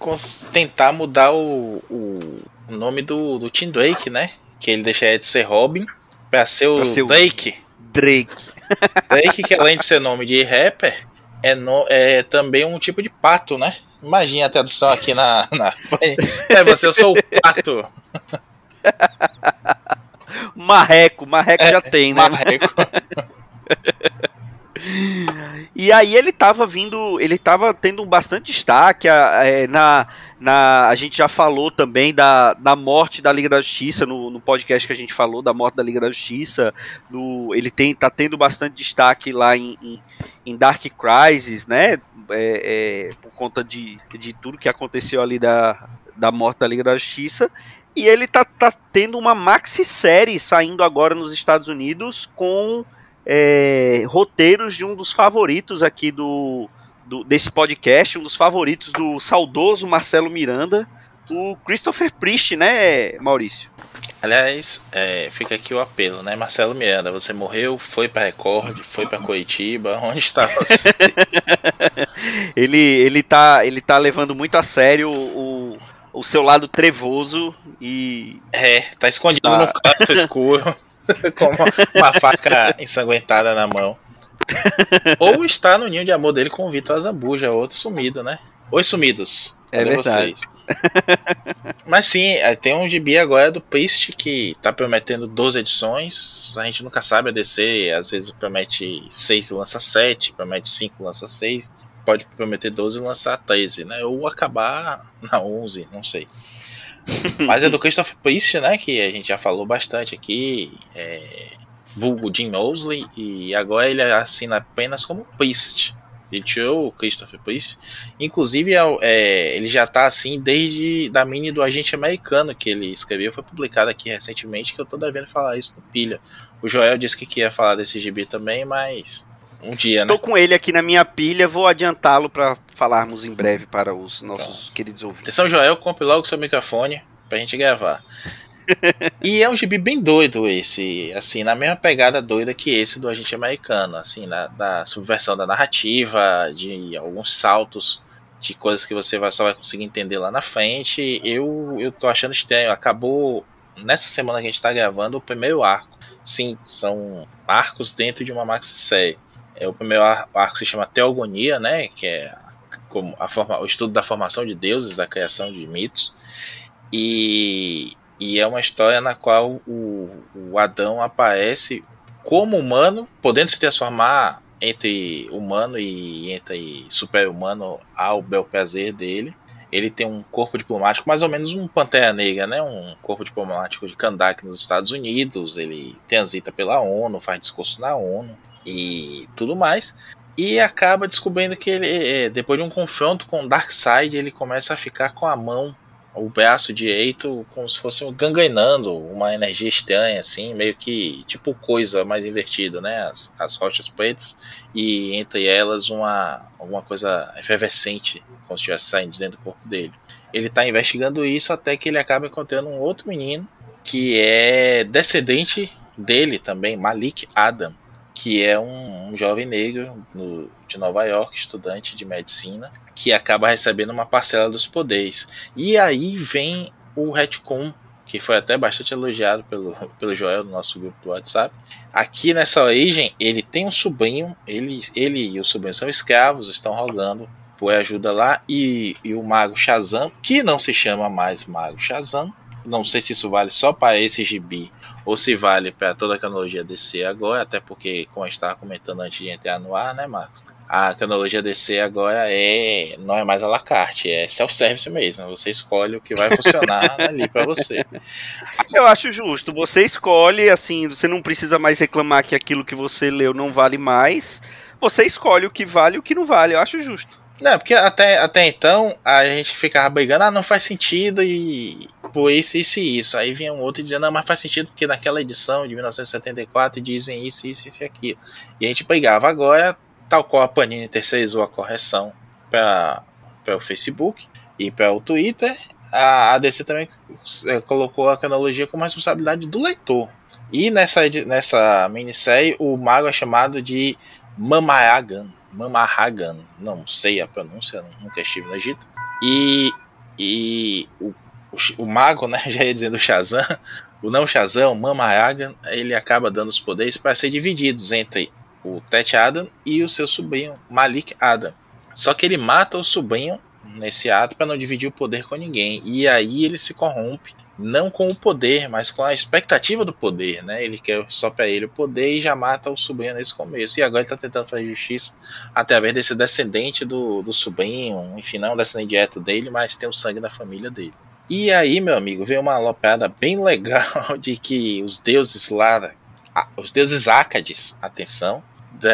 tentar mudar o, o nome do, do Tim Drake, né? Que ele deixaria de ser Robin pra ser o ser Drake. Drake. Drake, que além de ser nome de rapper, é, no, é também um tipo de pato, né? Imagina a tradução aqui na. na... É, você, eu sou o pato. Marreco, marreco é, já tem, né? Marreco. E aí ele tava vindo, ele tava tendo bastante destaque é, na, na, a gente já falou também da, da morte da Liga da Justiça no, no podcast que a gente falou da morte da Liga da Justiça, no, ele tem, tá tendo bastante destaque lá em, em, em Dark Crisis, né, é, é, por conta de, de tudo que aconteceu ali da, da morte da Liga da Justiça, e ele tá, tá tendo uma maxi série saindo agora nos Estados Unidos com é, roteiros de um dos favoritos aqui do, do, desse podcast, um dos favoritos do saudoso Marcelo Miranda, o Christopher Priest, né, Maurício? Aliás, é, fica aqui o apelo, né, Marcelo Miranda, você morreu, foi para Record, foi para Coitiba, onde está você? ele, ele, tá, ele tá levando muito a sério o, o seu lado trevoso e... É, tá escondido tá. no canto escuro. com uma, uma faca ensanguentada na mão. Ou está no ninho de amor dele com o Vitor Azambuja, outro sumido, né? Oi, sumidos. É verdade. Vocês? Mas sim, é, tem um gibi agora do Priest que tá prometendo 12 edições. A gente nunca sabe a DC, às vezes promete 6 e lança 7, promete 5 e lança 6. Pode prometer 12 e lançar 13, né? Ou acabar na 11, não sei. Mas é do Christopher Priest, né? Que a gente já falou bastante aqui. É, vulgo Jim Mosley. E agora ele assina apenas como Priest. Ele tirou o Christopher Priest. Inclusive, é, é, ele já tá assim desde da mini do Agente Americano que ele escreveu. Foi publicado aqui recentemente. Que eu tô devendo falar isso no Pilha. O Joel disse que queria falar desse gibi também, mas um dia, Estou né? com ele aqui na minha pilha, vou adiantá-lo para falarmos em breve para os nossos Pronto. queridos ouvintes. São Joel, compre logo seu microfone pra gente gravar. e é um gibi bem doido esse, assim, na mesma pegada doida que esse do Agente Americano, assim, na, da subversão da narrativa, de alguns saltos de coisas que você vai, só vai conseguir entender lá na frente. Eu, eu tô achando estranho. Acabou nessa semana que a gente tá gravando o primeiro arco. Sim, são arcos dentro de uma maxi série. É, o primeiro arco se chama Teogonia, né? Que é como a forma, o estudo da formação de deuses, da criação de mitos. E, e é uma história na qual o, o Adão aparece como humano, podendo se transformar entre humano e entre super-humano ao bel prazer dele. Ele tem um corpo diplomático, mais ou menos um Pantera Negra, né? Um corpo diplomático de Kandak nos Estados Unidos. Ele transita pela ONU, faz discurso na ONU e tudo mais. E acaba descobrindo que ele, é, depois de um confronto com o Darkseid, ele começa a ficar com a mão, o braço direito, como se fosse ganganando, uma energia estranha, assim, meio que tipo coisa mais invertida, né? As, as rochas pretas e entre elas uma alguma coisa efervescente, como se estivesse saindo dentro do corpo dele. Ele está investigando isso até que ele acaba encontrando um outro menino que é descendente dele também, Malik Adam que é um, um jovem negro no, de Nova York, estudante de medicina, que acaba recebendo uma parcela dos poderes. E aí vem o retcon, que foi até bastante elogiado pelo, pelo Joel no nosso grupo do WhatsApp. Aqui nessa origem, ele tem um sobrinho, ele, ele e o sobrinho são escravos, estão rogando por ajuda lá, e, e o mago Shazam, que não se chama mais mago Shazam, não sei se isso vale só para esse gibi ou se vale para toda a cronologia DC agora, até porque, como a gente estava comentando antes de entrar no ar, né, Marcos? A cronologia DC agora é não é mais a la carte, é self-service mesmo. Você escolhe o que vai funcionar ali para você. Eu acho justo. Você escolhe, assim, você não precisa mais reclamar que aquilo que você leu não vale mais. Você escolhe o que vale e o que não vale. Eu acho justo. Não, porque até, até então a gente ficava brigando, ah, não faz sentido e por isso, isso e isso. Aí vinha um outro dizendo, não, mas faz sentido porque naquela edição de 1974 dizem isso, isso, isso e aquilo. E a gente brigava. Agora, tal qual a Panini terceirizou a correção para o Facebook e para o Twitter, a, a DC também é, colocou a cronologia como responsabilidade do leitor. E nessa, nessa minissérie, o mago é chamado de Mamahagan. Mamahagan, não sei a pronúncia, nunca estive no Egito. E, e o, o, o mago, né, já ia dizendo Shazam, o não Shazam, o Mamahagan, ele acaba dando os poderes para ser divididos entre o Tet Adam e o seu sobrinho Malik Adam. Só que ele mata o sobrinho nesse ato para não dividir o poder com ninguém. E aí ele se corrompe, não com o poder, mas com a expectativa do poder, né? Ele quer só para ele o poder e já mata o sobrinho nesse começo. E agora ele está tentando fazer justiça através desse descendente do, do sobrinho, enfim, não um descendente direto dele, mas tem o sangue da família dele. E aí, meu amigo, veio uma alopeada bem legal de que os deuses lá, os deuses Ácades, atenção, da,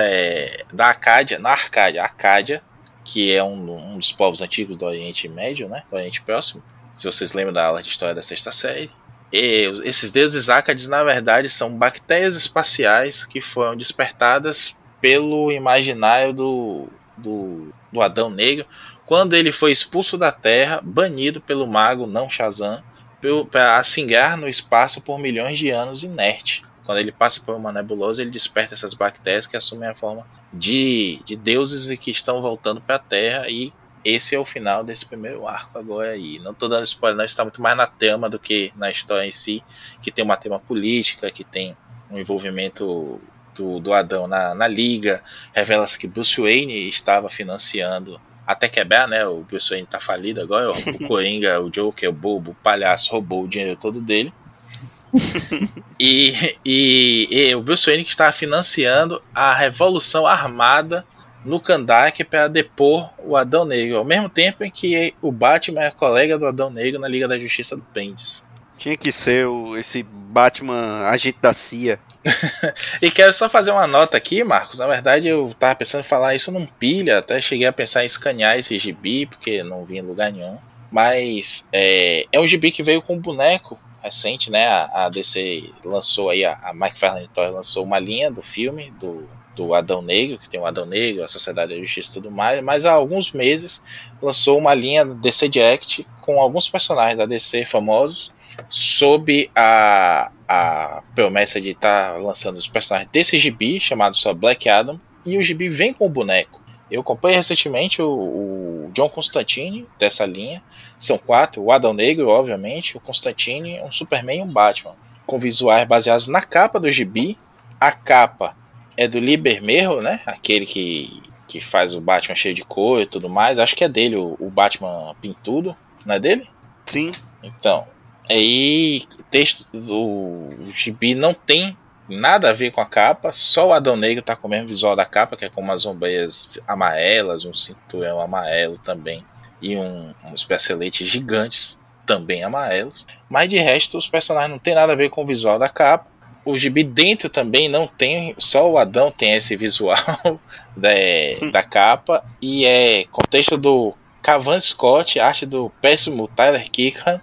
da Acádia, na Arcádia, Acádia, que é um, um, dos povos antigos do Oriente Médio, né, do Oriente Próximo, se vocês lembram da aula de história da sexta série. E esses deuses Ácades, na verdade, são bactérias espaciais que foram despertadas pelo imaginário do, do, do Adão Negro quando ele foi expulso da Terra, banido pelo mago não Shazam, para assingar no espaço por milhões de anos inerte. Quando ele passa por uma nebulosa, ele desperta essas bactérias que assumem a forma de, de deuses e que estão voltando para a Terra. E esse é o final desse primeiro arco agora aí. Não estou dando spoiler, não, está muito mais na tema do que na história em si, que tem uma tema política, que tem um envolvimento do, do Adão na, na liga. Revela-se que Bruce Wayne estava financiando até quebrar, né? O Bruce Wayne tá falido agora. O Coringa, o Joker, o bobo, o palhaço roubou o dinheiro todo dele. e, e, e, o Bruce Wayne que está financiando a revolução armada no Kandak para depor o Adão Negro, ao mesmo tempo em que o Batman é colega do Adão Negro na Liga da Justiça do Bendis. Tinha que ser o, esse Batman agente da CIA. e quero só fazer uma nota aqui, Marcos. Na verdade, eu tava pensando em falar isso num pilha, até cheguei a pensar em escanear esse gibi, porque não vi em lugar nenhum. Mas é, é um gibi que veio com um boneco recente, né? A, a DC lançou aí, a, a McFarlane Toy lançou uma linha do filme do, do Adão Negro, que tem o Adão Negro, a Sociedade da Justiça e tudo mais, mas há alguns meses lançou uma linha DC Direct com alguns personagens da DC famosos sob a, a promessa de estar tá lançando os personagens desse gibi, chamado só Black Adam, e o gibi vem com o boneco. Eu comprei recentemente o, o, John Constantine dessa linha. São quatro: o Adão Negro, obviamente, o Constantine, um Superman e um Batman. Com visuais baseados na capa do gibi. A capa é do Libermerro, né? Aquele que, que faz o Batman cheio de cor e tudo mais. Acho que é dele, o, o Batman pintudo. Não é dele? Sim. Então, Aí, texto do gibi não tem nada a ver com a capa, só o Adão Negro tá com o mesmo visual da capa, que é com umas ombreias amarelas, um cinturão amarelo também, e um, uns braceletes gigantes, também amarelos. Mas de resto, os personagens não tem nada a ver com o visual da capa. O gibi dentro também não tem, só o Adão tem esse visual da, da capa, e é contexto do Cavan Scott, arte do péssimo Tyler Kickham,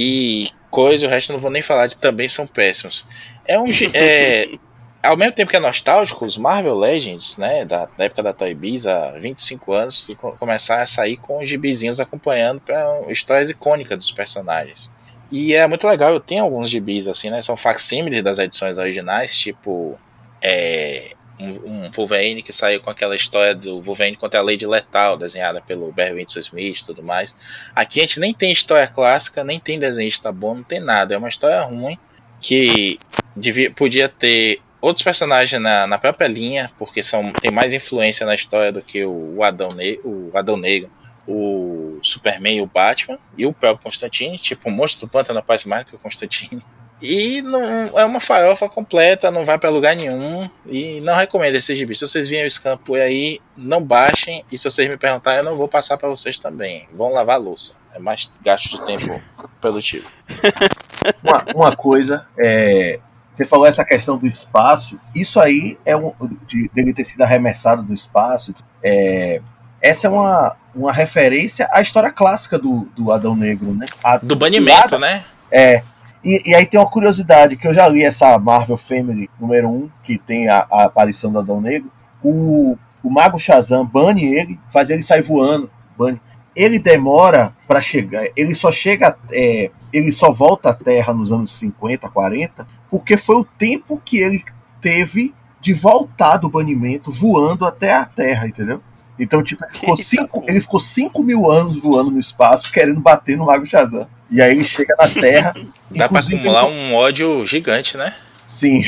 e coisa, o resto não vou nem falar de também são péssimos. É um. É, ao mesmo tempo que é nostálgico, os Marvel Legends, né, da, da época da Toy Biz, há 25 anos, começaram a sair com os gibizinhos acompanhando para histórias icônicas dos personagens. E é muito legal, eu tenho alguns gibis assim, né, são facsímiles das edições originais, tipo é, um, um, Wolverine que saiu com aquela história do Wolverine contra a Lady Letal, desenhada pelo Barry Windsor Smith e tudo mais. Aqui a gente nem tem história clássica, nem tem desenhista bom, não tem nada. É uma história ruim que devia, podia ter outros personagens na, na própria linha, porque são, tem mais influência na história do que o, Adão, ne o Adão Negro, o Superman e o Batman, e o próprio Constantine. Tipo, o monstro do pântano aparece mais que o Constantine. E não é uma farofa completa, não vai para lugar nenhum. E não recomendo esse gibi. Se vocês virem o Scam por aí, não baixem. E se vocês me perguntarem, eu não vou passar para vocês também. Vão lavar a louça. É mais gasto de tempo produtivo. uma, uma coisa, é, você falou essa questão do espaço. Isso aí é um, de, dele ter sido arremessado do espaço. É, essa é uma, uma referência à história clássica do, do Adão Negro, né? A, do banimento, né? É, e, e, aí tem uma curiosidade, que eu já li essa Marvel Family número 1, que tem a, a aparição do Adão Negro. O, o Mago Shazam bane ele, faz ele sair voando. Bane. Ele demora para chegar, ele só chega, é, ele só volta à Terra nos anos 50, 40, porque foi o tempo que ele teve de voltar do banimento voando até a Terra, entendeu? Então, tipo, ele ficou, cinco, ele ficou cinco mil anos voando no espaço, querendo bater no Mago Shazam. E aí ele chega na Terra. Dá pra acumular ele... um ódio gigante, né? Sim.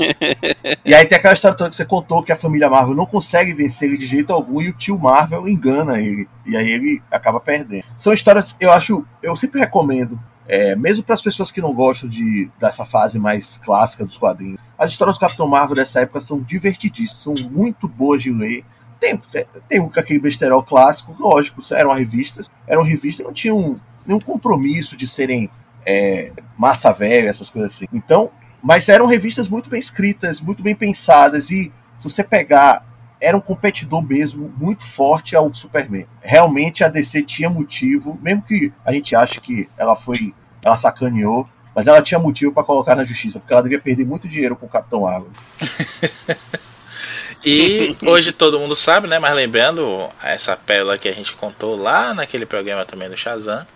e aí tem aquela história toda que você contou que a família Marvel não consegue vencer ele de jeito algum e o tio Marvel engana ele. E aí ele acaba perdendo. São histórias, eu acho, eu sempre recomendo é, mesmo para as pessoas que não gostam de, dessa fase mais clássica dos quadrinhos, as histórias do Capitão Marvel dessa época são divertidíssimas, são muito boas de ler. Tem, tem aquele besterol clássico, lógico, eram revistas, eram revistas não tinham nenhum compromisso de serem é, massa velha, essas coisas assim. Então, mas eram revistas muito bem escritas, muito bem pensadas, e se você pegar era um competidor mesmo muito forte ao Superman. Realmente a DC tinha motivo, mesmo que a gente ache que ela foi, ela sacaneou, mas ela tinha motivo para colocar na justiça, porque ela devia perder muito dinheiro com o Capitão Marvel. e hoje todo mundo sabe, né? Mas lembrando essa pérola que a gente contou lá naquele programa também do Shazam,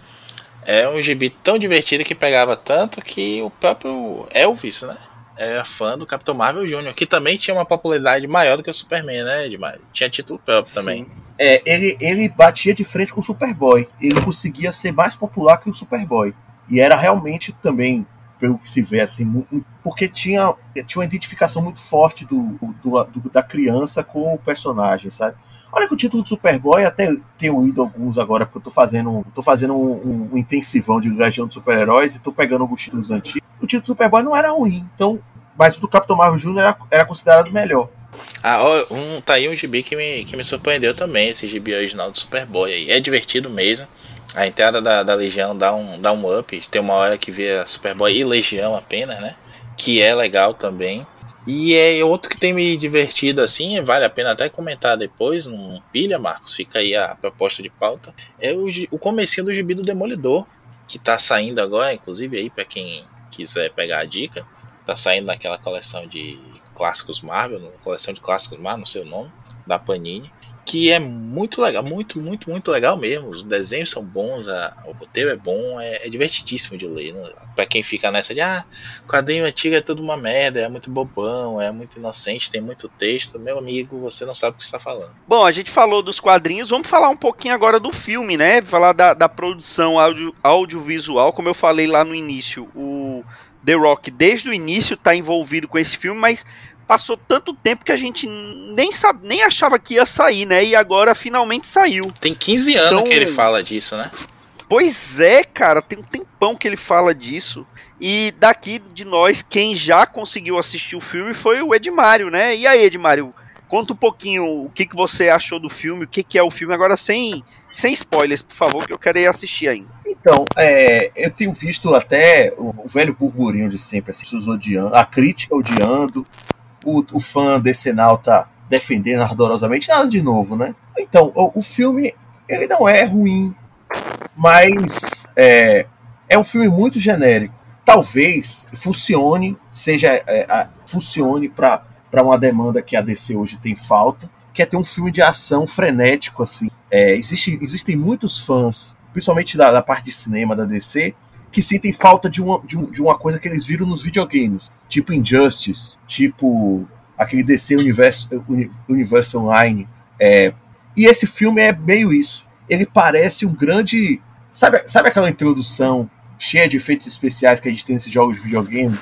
é um gibi tão divertido que pegava tanto que o próprio Elvis, né? era fã do Capitão Marvel Jr., que também tinha uma popularidade maior do que o Superman, né, Edmar? Tinha título próprio Sim. também. É, ele, ele batia de frente com o Superboy. Ele conseguia ser mais popular que o Superboy. E era realmente também, pelo que se vê, assim, porque tinha, tinha uma identificação muito forte do, do, do da criança com o personagem, sabe? Olha que o título do Superboy, até tenho lido alguns agora, porque eu tô fazendo, tô fazendo um, um, intensivão de Legião de Super-Heróis e tô pegando alguns títulos antigos. O título do Superboy não era ruim, então, mas o do Capitão Marvel Jr. era, era considerado melhor. Ah, um, tá aí um gibi que me, que me surpreendeu também, esse gibi original do Superboy aí. É divertido mesmo. A entrada da, da Legião dá um, dá um up. Tem uma hora que vê a Superboy e Legião apenas, né? Que é legal também. E é outro que tem me divertido assim, vale a pena até comentar depois, não pilha, Marcos, fica aí a proposta de pauta. É o, o comecinho do gibi do Demolidor, que tá saindo agora, inclusive aí para quem quiser pegar a dica, tá saindo naquela coleção de clássicos Marvel, coleção de clássicos Marvel, não sei o nome, da Panini que é muito legal, muito, muito, muito legal mesmo. Os desenhos são bons, a, o roteiro é bom, é, é divertidíssimo de ler. Né? Pra quem fica nessa de, ah, quadrinho antigo é tudo uma merda, é muito bobão, é muito inocente, tem muito texto. Meu amigo, você não sabe o que está falando. Bom, a gente falou dos quadrinhos, vamos falar um pouquinho agora do filme, né? Falar da, da produção audio, audiovisual, como eu falei lá no início, o. The Rock, desde o início, está envolvido com esse filme, mas passou tanto tempo que a gente nem, sabe, nem achava que ia sair, né? E agora finalmente saiu. Tem 15 anos então, que ele fala disso, né? Pois é, cara, tem um tempão que ele fala disso. E daqui de nós, quem já conseguiu assistir o filme foi o Edmário, né? E aí, Edmário, conta um pouquinho o que, que você achou do filme, o que, que é o filme, agora sem, sem spoilers, por favor, que eu quero ir assistir ainda. Então, é, eu tenho visto até o, o velho burburinho de sempre, assim, odiando, a crítica odiando, o, o fã decenal tá defendendo ardorosamente, nada de novo, né? Então, o, o filme, ele não é ruim, mas é, é um filme muito genérico. Talvez funcione, seja é, é, funcione para uma demanda que a DC hoje tem falta, que é ter um filme de ação frenético assim. É, existe, existem muitos fãs, principalmente da, da parte de cinema da DC, que sentem falta de uma, de, um, de, uma coisa que eles viram nos videogames, tipo Injustice, tipo aquele DC Universe, Universe Online. É, e esse filme é meio isso. Ele parece um grande. Sabe, sabe aquela introdução cheia de efeitos especiais que a gente tem nesses jogos de videogame?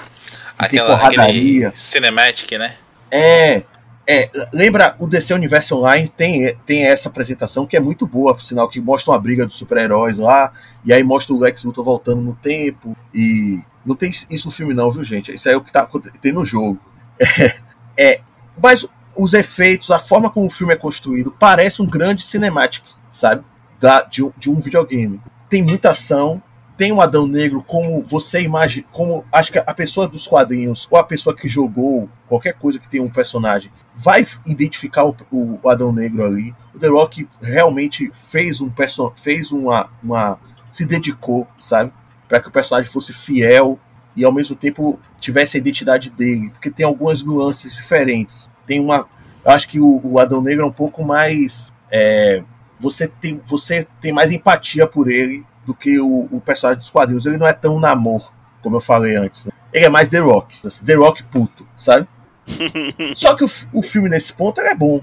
Aquela, tem porradaria. Cinematic, né? É, é, lembra o DC Universe Online tem, tem essa apresentação que é muito boa, por sinal, que mostra uma briga dos super-heróis lá, e aí mostra o Lex Luthor voltando no tempo, e não tem isso no filme não, viu gente? Isso aí é o que tá, tem no jogo. É, é, mas os efeitos, a forma como o filme é construído, parece um grande cinematic, sabe? Da, de, de um videogame. Tem muita ação, tem um Adão Negro como você imagina, como acho que a pessoa dos quadrinhos ou a pessoa que jogou qualquer coisa que tenha um personagem vai identificar o, o Adão Negro ali. O The Rock realmente fez um person fez uma, uma se dedicou, sabe, para que o personagem fosse fiel e ao mesmo tempo tivesse a identidade dele, porque tem algumas nuances diferentes. Tem uma, acho que o, o Adão Negro é um pouco mais é, você tem você tem mais empatia por ele do que o, o personagem dos quadrinhos. Ele não é tão namor, como eu falei antes. Né? Ele é mais The Rock, assim, The Rock puto, sabe? Só que o, o filme nesse ponto é bom.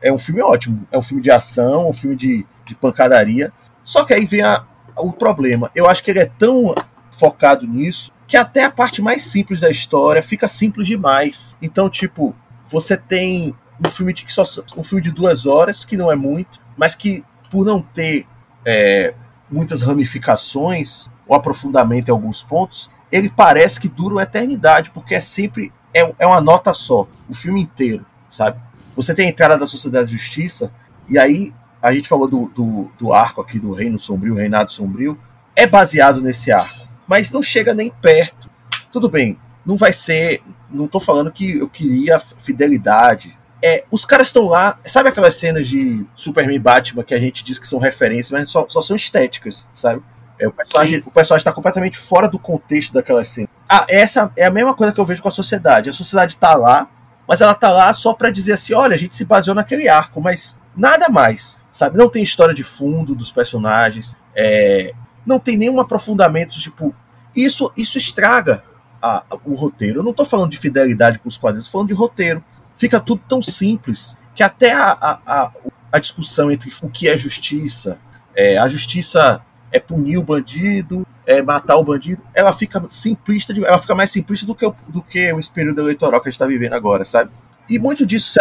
É um filme ótimo. É um filme de ação, um filme de, de pancadaria. Só que aí vem a, o problema. Eu acho que ele é tão focado nisso que até a parte mais simples da história fica simples demais. Então, tipo, você tem um filme de que só um filme de duas horas que não é muito, mas que por não ter é, muitas ramificações ou aprofundamento em alguns pontos, ele parece que dura uma eternidade porque é sempre é, é uma nota só, o filme inteiro, sabe? Você tem a entrada da Sociedade de Justiça e aí a gente falou do, do, do arco aqui do Reino Sombrio, Reinado Sombrio, é baseado nesse arco, mas não chega nem perto. Tudo bem, não vai ser. Não tô falando que eu queria fidelidade. É, os caras estão lá, sabe aquelas cenas de Superman e Batman que a gente diz que são referências, mas só, só são estéticas, sabe? É, o personagem o personagem está completamente fora do contexto daquela cena. Ah, essa é a mesma coisa que eu vejo com a sociedade. A sociedade está lá, mas ela tá lá só para dizer assim, olha, a gente se baseou naquele arco, mas nada mais sabe? Não tem história de fundo dos personagens, é, não tem nenhum aprofundamento, tipo, isso, isso estraga a, a, o roteiro. Eu não estou falando de fidelidade com os quadrinhos, estou falando de roteiro. Fica tudo tão simples que até a, a, a discussão entre o que é justiça, é, a justiça é punir o bandido, é matar o bandido, ela fica simplista, ela fica mais simplista do que, o, do que esse período eleitoral que a gente está vivendo agora, sabe? E muito disso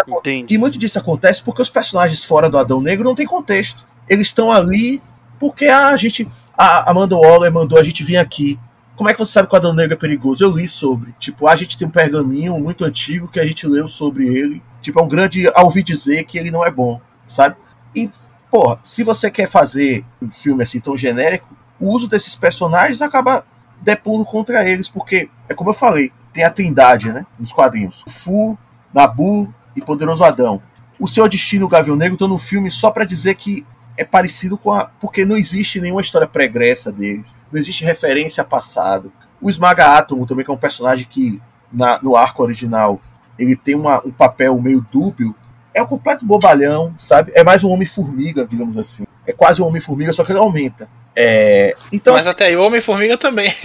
e muito disso acontece porque os personagens fora do Adão Negro não tem contexto. Eles estão ali porque a gente a Amanda Waller mandou a gente vir aqui. Como é que você sabe que o Adão Negro é perigoso? Eu li sobre. Tipo, a gente tem um pergaminho muito antigo que a gente leu sobre ele. Tipo, é um grande a ouvir dizer que ele não é bom, sabe? E, porra, se você quer fazer um filme assim tão genérico, o uso desses personagens acaba depondo contra eles, porque, é como eu falei, tem a trindade, né? Nos quadrinhos. Fu, Nabu e Poderoso Adão. O Seu Destino o Gavião Negro estão no filme só para dizer que é parecido com a. Porque não existe nenhuma história pregressa deles. Não existe referência a passado. O Esmaga Átomo também, que é um personagem que, na, no arco original, ele tem uma, um papel meio dúbio. É um completo bobalhão, sabe? É mais um Homem-Formiga, digamos assim. É quase um Homem-Formiga, só que ele aumenta. É, então, Mas assim, até aí o Homem-Formiga também.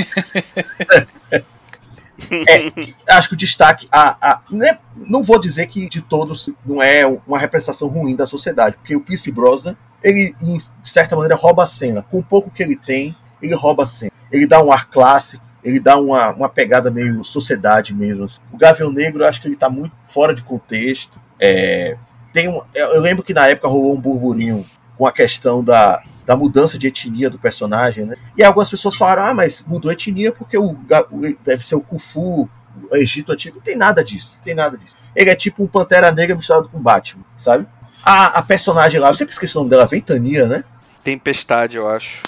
É, acho que o destaque. A, a, né, não vou dizer que de todos não é uma representação ruim da sociedade, porque o Pierce Brosnan, ele, de certa maneira, rouba a cena. Com o pouco que ele tem, ele rouba a cena. Ele dá um ar clássico, ele dá uma, uma pegada meio sociedade mesmo. Assim. O Gavião Negro, eu acho que ele está muito fora de contexto. É, tem um, eu lembro que na época rolou um burburinho com a questão da, da mudança de etnia do personagem, né? E algumas pessoas falaram, ah, mas mudou etnia porque o, deve ser o Kufu, o Egito antigo. Não tem nada disso, não tem nada disso. Ele é tipo um Pantera Negra misturado com Batman, sabe? A, a personagem lá, eu sempre esqueci o nome dela, Ventania, né? Tempestade, eu acho.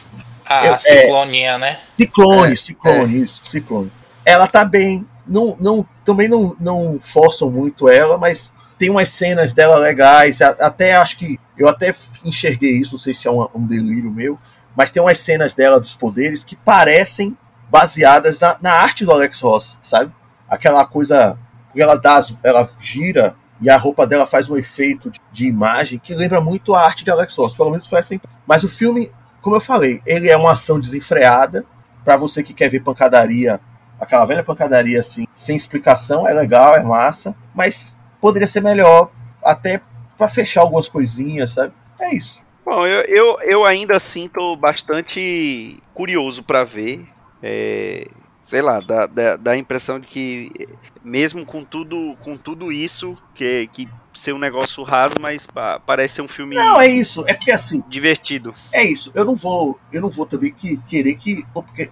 A eu, Cicloninha, é, né? Ciclone, é, Ciclone, é. isso, Ciclone. Ela tá bem, não, não, também não, não forçam muito ela, mas tem umas cenas dela legais, até acho que eu até enxerguei isso, não sei se é um, um delírio meu, mas tem umas cenas dela dos poderes que parecem baseadas na, na arte do Alex Ross, sabe? Aquela coisa, ela dá, ela gira e a roupa dela faz um efeito de, imagem que lembra muito a arte de Alex Ross, pelo menos foi assim. Mas o filme, como eu falei, ele é uma ação desenfreada para você que quer ver pancadaria, aquela velha pancadaria assim, sem explicação, é legal, é massa, mas poderia ser melhor, até para fechar algumas coisinhas, sabe? É isso. Bom, eu, eu, eu ainda tô bastante curioso para ver. É, sei lá, dá, dá, dá, a impressão de que mesmo com tudo, com tudo isso, que, que ser um negócio raso, mas parece ser um filme. Não, é isso. É porque assim. Divertido. É isso. Eu não vou, eu não vou também que, querer que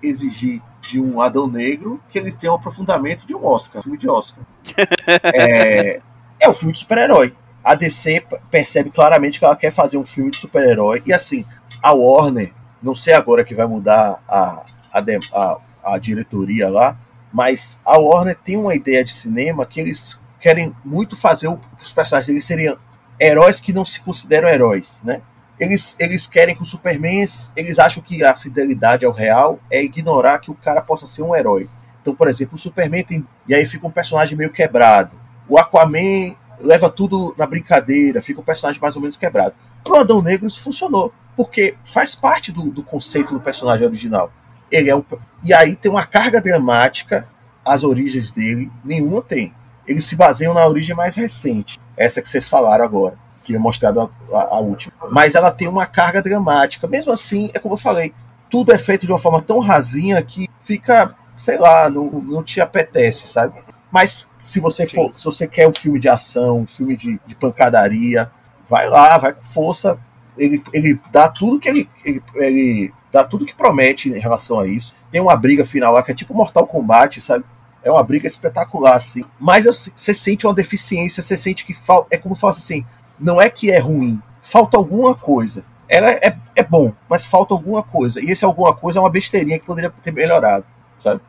exigir de um Adão Negro que ele tenha um aprofundamento de um Oscar, filme de Oscar. é, é um filme de super-herói. A DC percebe claramente que ela quer fazer um filme de super-herói. E assim, a Warner, não sei agora que vai mudar a, a, a, a diretoria lá, mas a Warner tem uma ideia de cinema que eles querem muito fazer os personagens deles serem heróis que não se consideram heróis, né? Eles, eles querem que o Superman, eles acham que a fidelidade ao real é ignorar que o cara possa ser um herói. Então, por exemplo, o Superman tem. E aí fica um personagem meio quebrado. O Aquaman leva tudo na brincadeira, fica um personagem mais ou menos quebrado. Pro Adão Negro isso funcionou, porque faz parte do, do conceito do personagem original. Ele é um, e aí tem uma carga dramática as origens dele, nenhuma tem. Eles se baseiam na origem mais recente, essa que vocês falaram agora, que é mostrada a, a, última. Mas ela tem uma carga dramática. Mesmo assim, é como eu falei, tudo é feito de uma forma tão rasinha que fica, sei lá, não, não te apetece, sabe? Mas se você for, se você quer um filme de ação, um filme de, de pancadaria, vai lá, vai com força. Ele, ele dá tudo que ele, ele, ele dá tudo que promete em relação a isso. Tem uma briga final lá que é tipo Mortal Kombat, sabe? É uma briga espetacular, assim. Mas você sente uma deficiência, você sente que falta. É como fosse assim: não é que é ruim, falta alguma coisa. Ela é, é bom, mas falta alguma coisa. E esse alguma coisa é uma besteirinha que poderia ter melhorado, sabe?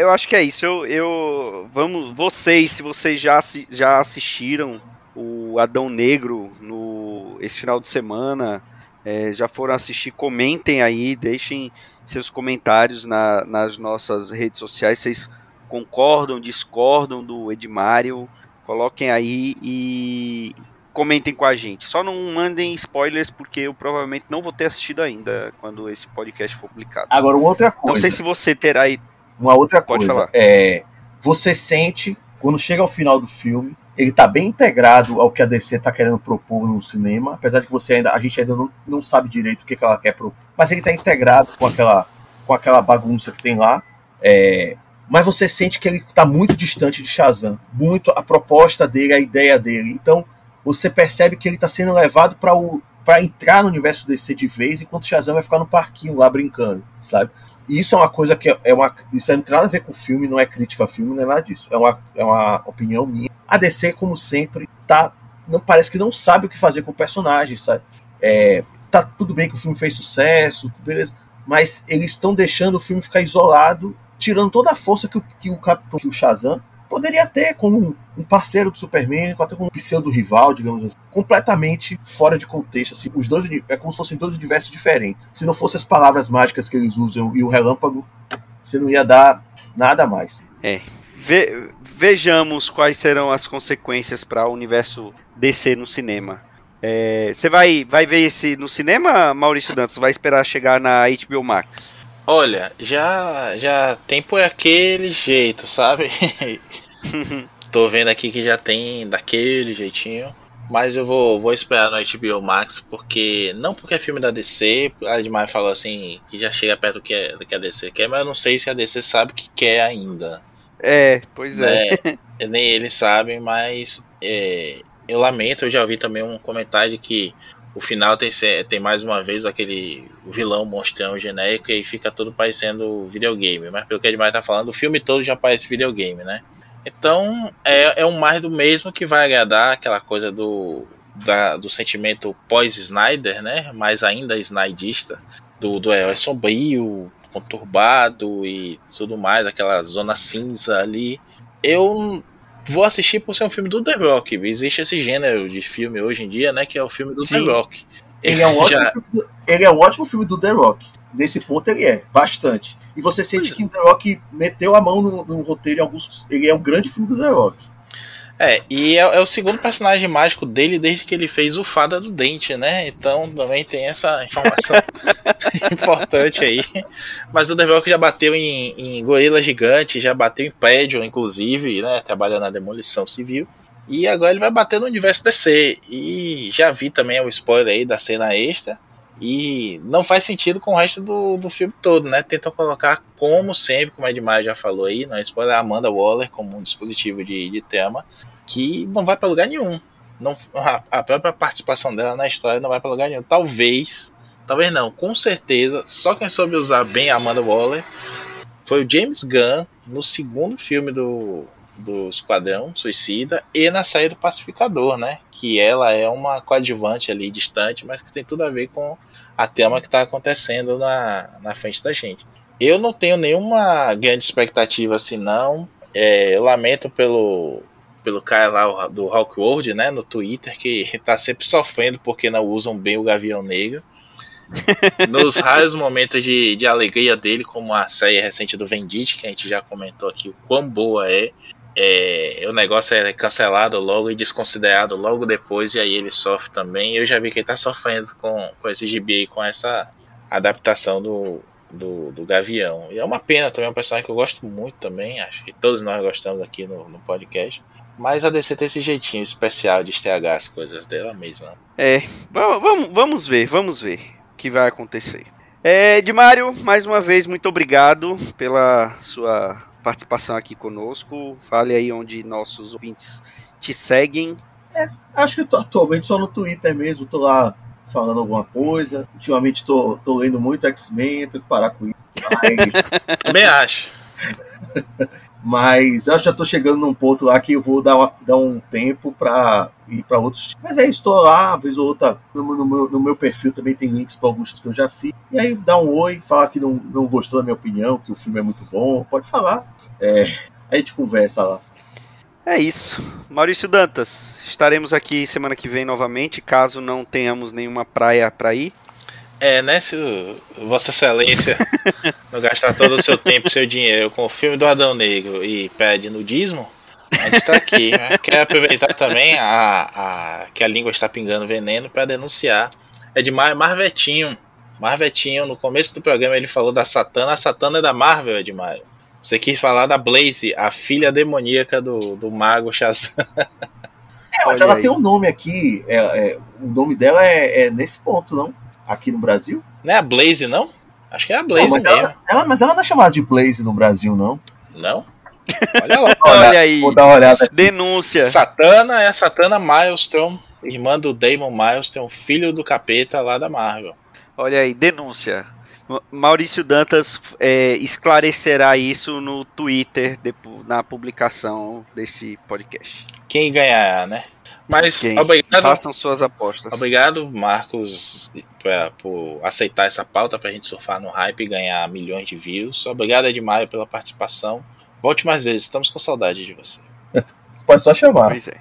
eu acho que é isso. Eu, eu vamos, vocês, se vocês já, já assistiram o Adão Negro no esse final de semana, é, já foram assistir, comentem aí, deixem seus comentários na, nas nossas redes sociais. Vocês concordam, discordam do Edmário? Coloquem aí e comentem com a gente. Só não mandem spoilers, porque eu provavelmente não vou ter assistido ainda quando esse podcast for publicado. Agora, uma outra coisa. Não sei se você terá aí. Uma outra Pode coisa. Falar. É, você sente, quando chega ao final do filme, ele está bem integrado ao que a DC está querendo propor no cinema, apesar de que você ainda, a gente ainda não, não sabe direito o que, que ela quer propor, mas ele está integrado com aquela, com aquela bagunça que tem lá. É, mas você sente que ele está muito distante de Shazam, muito a proposta dele, a ideia dele. Então você percebe que ele está sendo levado para o para entrar no universo DC de vez, enquanto Shazam vai ficar no parquinho lá brincando, sabe? Isso é uma coisa que é, é uma. Isso não tem nada a ver com o filme, não é crítica ao filme, não é nada disso. É uma, é uma opinião minha. A DC, como sempre, tá. Não, parece que não sabe o que fazer com o personagem, sabe? É, tá tudo bem que o filme fez sucesso, beleza, mas eles estão deixando o filme ficar isolado, tirando toda a força que o, que o, que o Shazam poderia ter como um parceiro do Superman, até como um pseudo rival, digamos assim, completamente fora de contexto. Assim, os dois é como se fossem dois universos diferentes. Se não fossem as palavras mágicas que eles usam e o relâmpago, você não ia dar nada mais. É. Ve vejamos quais serão as consequências para o universo DC no cinema. É, você vai, vai ver esse no cinema, Maurício Dantas? Vai esperar chegar na HBO Max? Olha, já já tempo é aquele jeito, sabe? Tô vendo aqui que já tem daquele jeitinho. Mas eu vou, vou esperar no HBO Max, porque. Não porque é filme da DC, a Edmar falou assim, que já chega perto do que, é, do que a DC quer, mas eu não sei se a DC sabe o que quer ainda. É, pois é. é nem eles sabem, mas é, eu lamento, eu já ouvi também um comentário de que o final tem, tem mais uma vez aquele vilão monstrão genérico e fica tudo parecendo videogame. Mas pelo que a Edmar tá falando, o filme todo já parece videogame, né? Então é, é um mais do mesmo que vai agradar aquela coisa do, da, do sentimento pós-Snyder, né? Mas ainda snydista, do, do herói sombrio, conturbado e tudo mais, aquela zona cinza ali. Eu vou assistir por ser um filme do The Rock. Existe esse gênero de filme hoje em dia, né? Que é o filme do Sim. The Rock. Ele é, um ótimo Já... filme do, ele é um ótimo filme do The Rock. Nesse ponto ele é, bastante. E você sente pois. que o The Rock meteu a mão no, no roteiro em alguns. Ele é um grande filme do The Rock. É, e é, é, o segundo personagem mágico dele desde que ele fez o Fada do Dente, né? Então também tem essa informação importante aí. Mas o The Rock já bateu em, em gorila gigante, já bateu em prédio, inclusive, né? Trabalhando na demolição civil. E agora ele vai bater no universo DC. E já vi também o spoiler aí da cena extra. E não faz sentido com o resto do, do filme todo, né? Tentam colocar, como sempre, como a Edmar já falou aí, não é spoiler, a Amanda Waller como um dispositivo de, de tema, que não vai para lugar nenhum. Não, a, a, própria participação dela na história não vai para lugar nenhum. Talvez, talvez não, com certeza, só quem soube usar bem a Amanda Waller foi o James Gunn no segundo filme do, do Esquadrão Suicida e na série do Pacificador, né? Que ela é uma coadjuvante ali distante, mas que tem tudo a ver com a tema que está acontecendo na, na frente da gente. Eu não tenho nenhuma grande expectativa assim, não. É, eu lamento pelo, pelo cara lá do Hawkworld, né, no Twitter, que tá sempre sofrendo porque não usam bem o Gavião Negro. Nos raros momentos de, de alegria dele, como a série recente do Vendit, que a gente já comentou aqui o quão boa é, é, o negócio é cancelado logo e desconsiderado logo depois, e aí ele sofre também. Eu já vi que ele tá sofrendo com, com esse gibi aí, com essa adaptação do, do, do Gavião. E é uma pena também, é um personagem que eu gosto muito também, acho que todos nós gostamos aqui no, no podcast. Mas a DC tem esse jeitinho especial de estragar as coisas dela mesma. É, vamos, vamos ver, vamos ver o que vai acontecer. É, Edmário, mais uma vez, muito obrigado pela sua participação aqui conosco. Fale aí onde nossos ouvintes te seguem. É, acho que tô, atualmente só no Twitter mesmo, tô lá falando alguma coisa. Ultimamente tô, tô lendo muito X-Men, tenho que parar com isso. Mas... Também acho. Mas eu já tô chegando num ponto lá que eu vou dar, uma, dar um tempo para ir para outros. Mas é isso, tô lá, às vezes ou outra, no, no, meu, no meu perfil também tem links para alguns que eu já fiz. E aí dá um oi, fala que não, não gostou da minha opinião, que o filme é muito bom, pode falar. É, a gente conversa lá. É isso. Maurício Dantas, estaremos aqui semana que vem novamente, caso não tenhamos nenhuma praia para ir. É, né? Se Vossa Excelência não gastar todo o seu tempo e seu dinheiro com o filme do Adão Negro e pede nudismo, a gente está aqui. Né? Quer aproveitar também a, a, que a língua está pingando veneno para denunciar. É de Mar Marvetinho. Marvetinho, no começo do programa, ele falou da Satana. A Satana é da Marvel, Edmaio. Você quis falar da Blaze, a filha demoníaca do, do mago Shazam. É, mas Olha ela aí. tem um nome aqui. É, é, o nome dela é, é, nesse ponto, não? Aqui no Brasil? Não é a Blaze, não? Acho que é a Blaze não, mas mesmo. Ela, ela, mas ela não é chamada de Blaze no Brasil, não? Não? Olha lá. Olha aí. Vou dar uma olhada. Denúncia. Satana é a Satana Milestone, irmã do Damon Milestone, filho do capeta lá da Marvel. Olha aí, denúncia. Maurício Dantas é, esclarecerá isso no Twitter na publicação desse podcast. Quem ganhar, né? Mas Quem? obrigado. Façam suas apostas. Obrigado, Marcos, pra, por aceitar essa pauta pra gente surfar no hype e ganhar milhões de views. Obrigado, Edmaio, pela participação. Volte mais vezes, estamos com saudade de você. Pode só chamar. Pois é.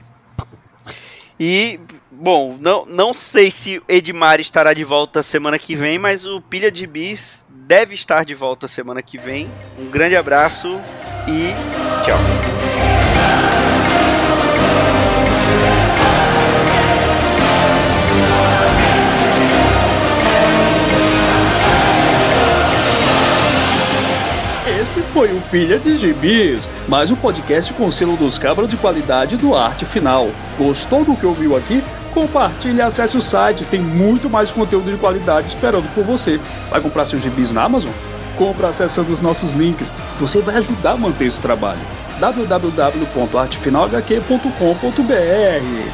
E, bom, não, não sei se Edmar estará de volta semana que vem, mas o Pilha de Bis deve estar de volta semana que vem. Um grande abraço e tchau. Esse foi o Pilha de Gibis, mais um podcast com selo dos cabras de qualidade do Arte Final. Gostou do que ouviu aqui? Compartilhe e acesse o site, tem muito mais conteúdo de qualidade esperando por você. Vai comprar seus gibis na Amazon? Compra acessando os nossos links, você vai ajudar a manter esse trabalho. www.artefinalhq.com.br